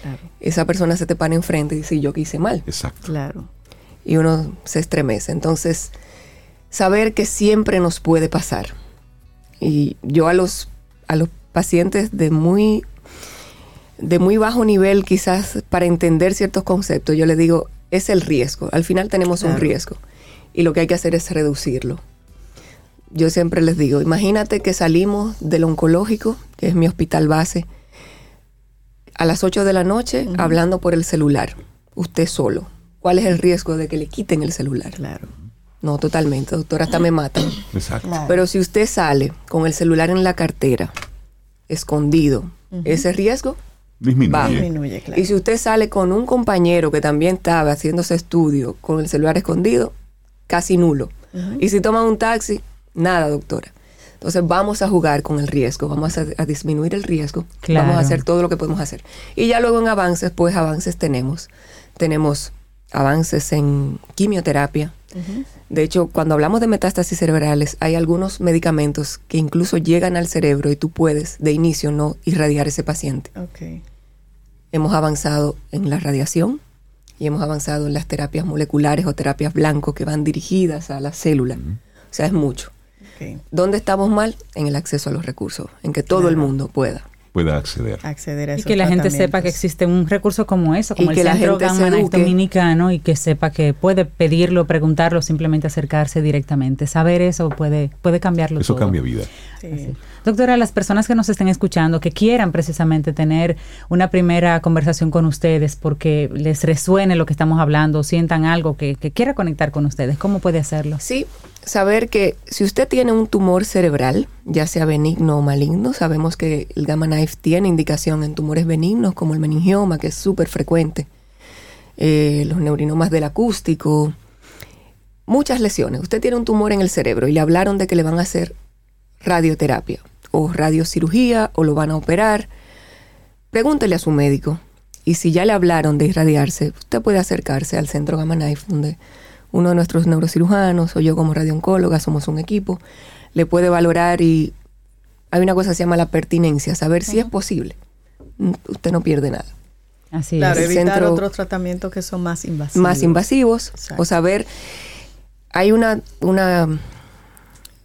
Claro, esa persona se te para enfrente y dice, yo que hice mal. Exacto. claro. Y uno se estremece. Entonces, saber que siempre nos puede pasar. Y yo a los, a los pacientes de muy, de muy bajo nivel, quizás para entender ciertos conceptos, yo les digo, es el riesgo. Al final tenemos un riesgo. Y lo que hay que hacer es reducirlo. Yo siempre les digo, imagínate que salimos del oncológico, que es mi hospital base, a las 8 de la noche hablando por el celular, usted solo. ¿Cuál es el riesgo de que le quiten el celular? Claro. No, totalmente, doctora, hasta me matan. Exacto. Pero si usted sale con el celular en la cartera, escondido, ese riesgo Disminuye. va. Disminuye, claro. Y si usted sale con un compañero que también estaba haciéndose estudio con el celular escondido, casi nulo. Y si toma un taxi, nada, doctora. Entonces vamos a jugar con el riesgo, vamos a, a disminuir el riesgo, Claro. vamos a hacer todo lo que podemos hacer. Y ya luego en avances, pues avances tenemos. Tenemos avances en quimioterapia. De hecho, cuando hablamos de metástasis cerebrales, hay algunos medicamentos que incluso llegan al cerebro y tú puedes de inicio no irradiar ese paciente. Ok. Hemos avanzado en la radiación y hemos avanzado en las terapias moleculares o terapias blanco que van dirigidas a la célula. O sea, es mucho. Ok. ¿Dónde estamos mal? En el acceso a los recursos, en que todo el mundo pueda. Pueda acceder. Acceder a Y que la gente sepa que existe un recurso como eso, como Y el que la Centro gente se Knife eduque. Dominicano, y que sepa que puede pedirlo, preguntarlo, simplemente acercarse directamente. Saber eso puede, puede cambiarlo Eso todo. cambia vida. Sí. Doctora, las personas que nos estén escuchando, que quieran precisamente tener una primera conversación con ustedes porque les resuene lo que estamos hablando, sientan algo que, quiera conectar con ustedes, ¿cómo puede hacerlo? Sí, saber que si usted tiene un tumor cerebral, ya sea benigno o maligno, sabemos que el Gamma Knife tiene indicación en tumores benignos como el meningioma, que es súper frecuente, eh, los neurinomas del acústico, muchas lesiones. Usted tiene un tumor en el cerebro y le hablaron de que le van a hacer radioterapia o radiocirugía o lo van a operar. Pregúntele a su médico. Y si ya le hablaron de irradiarse, usted puede acercarse al centro Gamma Knife, donde uno de nuestros neurocirujanos o yo como radiooncóloga somos un equipo, le puede valorar y hay una cosa que se llama la pertinencia, saber si es posible. Mm, Usted no pierde nada. Así Claro, es. evitar centro- otros tratamientos que son más invasivos. Más invasivos Exacto. o saber, hay una, una,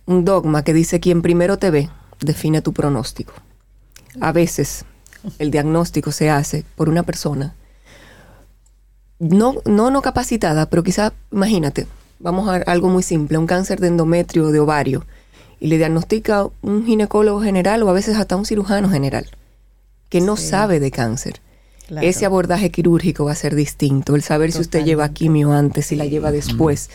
un dogma que dice quien primero te ve define tu pronóstico. A veces el diagnóstico se hace por una persona no, no, no capacitada, pero quizá, imagínate, vamos a algo muy simple, un cáncer de endometrio o de ovario, y le diagnostica un ginecólogo general o a veces hasta un cirujano general, que no Sí. sabe de cáncer. Claro. Ese abordaje quirúrgico va a ser distinto, el saber si usted lleva quimio antes y la lleva después.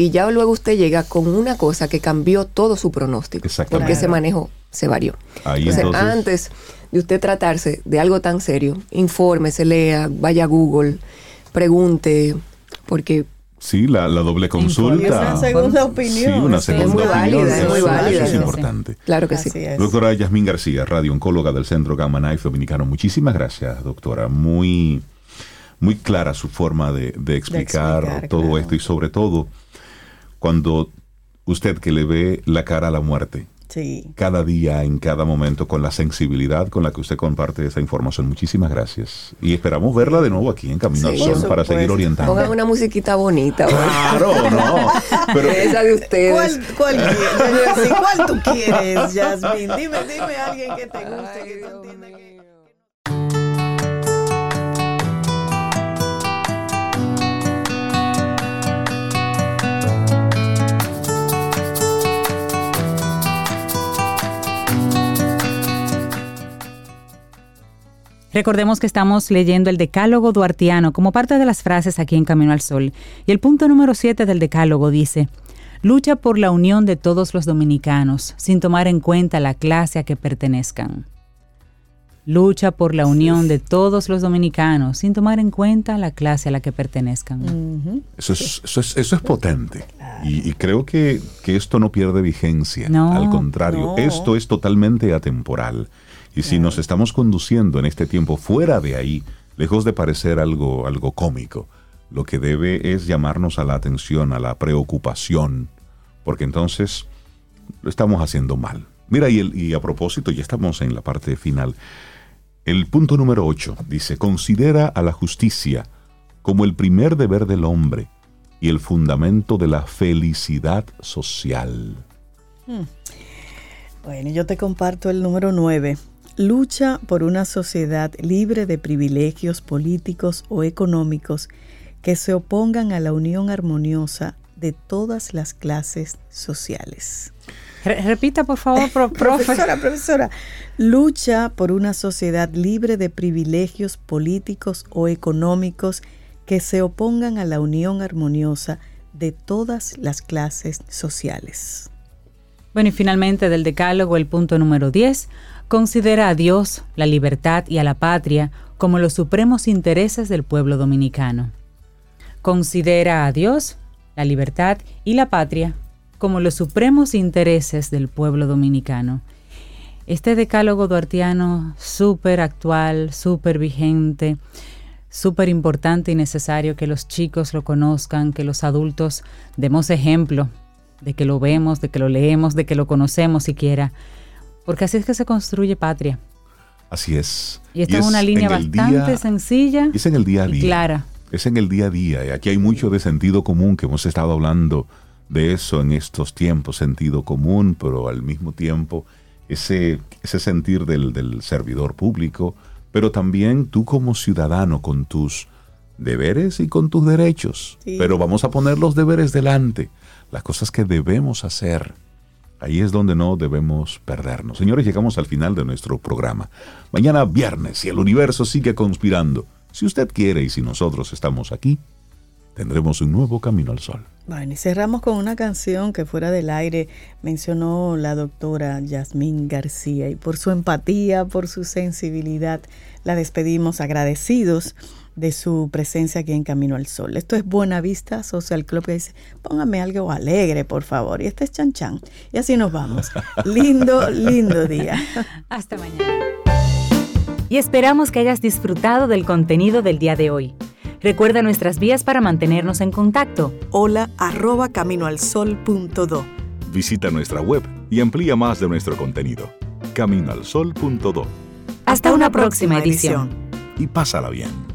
Y ya luego usted llega con una cosa que cambió todo su pronóstico, Exactamente. porque ese Claro. manejo se varió. Ahí Entonces, entonces, antes de usted tratarse de algo tan serio, infórmese, lea, vaya a Google, pregunte, porque sí, la, la doble Y consulta. una segunda opinión. Sí, una segunda Es muy opinión. válida, es eso- muy válida. Eso es importante. claro que Así sí. es. Doctora Yasmín García, radiooncóloga del Centro Gamma Knife Dominicano. Muchísimas gracias, doctora. Muy, muy clara su forma de, de explicar, explicar, todo claro. esto y sobre todo cuando usted que le ve la cara a la muerte Sí. cada día, en cada momento, con la sensibilidad con la que usted comparte esa información. Muchísimas gracias. Y esperamos verla de nuevo aquí en Camino Sí, al Sol para seguir orientando. Pongan una musiquita bonita. Claro, no. Pero Esa de ustedes. ¿Cuál, cuál, quieres? ¿Cuál tú quieres, Yasmin? Dime, dime a alguien que te guste, que tú entiendas que... Recordemos que estamos leyendo el Decálogo Duartiano como parte de las frases aquí en Camino al Sol. Y el punto número 7 del Decálogo dice, lucha por la unión de todos los dominicanos, sin tomar en cuenta la clase a que pertenezcan. Lucha por la unión de todos los dominicanos, sin tomar en cuenta la clase a la que pertenezcan. Eso es, eso es, eso es potente. Y, y creo que, que esto no pierde vigencia. No, Al contrario, no. esto es totalmente atemporal. Y si nos estamos conduciendo en este tiempo fuera de ahí, lejos de parecer algo, algo cómico, lo que debe es llamarnos a la atención, a la preocupación, porque entonces lo estamos haciendo mal. Mira, y, el- y a propósito, ya estamos en la parte final. El punto número 8 dice, considera a la justicia como el primer deber del hombre y el fundamento de la felicidad social. Bueno, yo te comparto el número 9. Lucha por una sociedad libre de privilegios políticos o económicos que se opongan a la unión armoniosa de todas las clases sociales. Re- repita, por favor, pro- profe. Profesora, profesora, lucha por una sociedad libre de privilegios políticos o económicos que se opongan a la unión armoniosa de todas las clases sociales. Bueno, y finalmente del Decálogo, el punto número 10, considera a Dios, la libertad y a la patria como los supremos intereses del pueblo dominicano. Considera a Dios, la libertad y la patria como los supremos intereses del pueblo dominicano. Este decálogo duartiano súper actual, súper vigente, súper importante y necesario que los chicos lo conozcan, que los adultos demos ejemplo de que lo vemos, de que lo leemos, de que lo conocemos siquiera, porque así es que se construye patria. Así es. Y esta es una línea bastante día- sencilla Es en el día a y día. clara. Es en el día a día. Y aquí hay mucho de sentido común, que hemos estado hablando de eso en estos tiempos, sentido común, pero al mismo tiempo ese, ese sentir del, del servidor público, pero también tú como ciudadano con tus deberes y con tus derechos. Sí. Pero vamos a poner los deberes delante, las cosas que debemos hacer. Ahí es donde no debemos perdernos. Señores, llegamos al final de nuestro programa. Mañana viernes, si el universo sigue conspirando, si usted quiere y si nosotros estamos aquí, tendremos un nuevo camino al sol. Bueno, y cerramos con una canción que fuera del aire mencionó la doctora Yasmín García y por su empatía, por su sensibilidad, la despedimos agradecidos de su presencia aquí en Camino al Sol. Esto es Buena Vista Social Club que dice, póngame algo alegre, por favor. Y este es Chan Chan. Y así nos vamos. lindo, lindo día. Hasta mañana. Y esperamos que hayas disfrutado del contenido del día de hoy. Recuerda nuestras vías para mantenernos en contacto. Hola arroba caminoalsol.do. Visita nuestra web y amplía más de nuestro contenido. Caminoalsol.do Hasta una próxima edición. y pásala bien.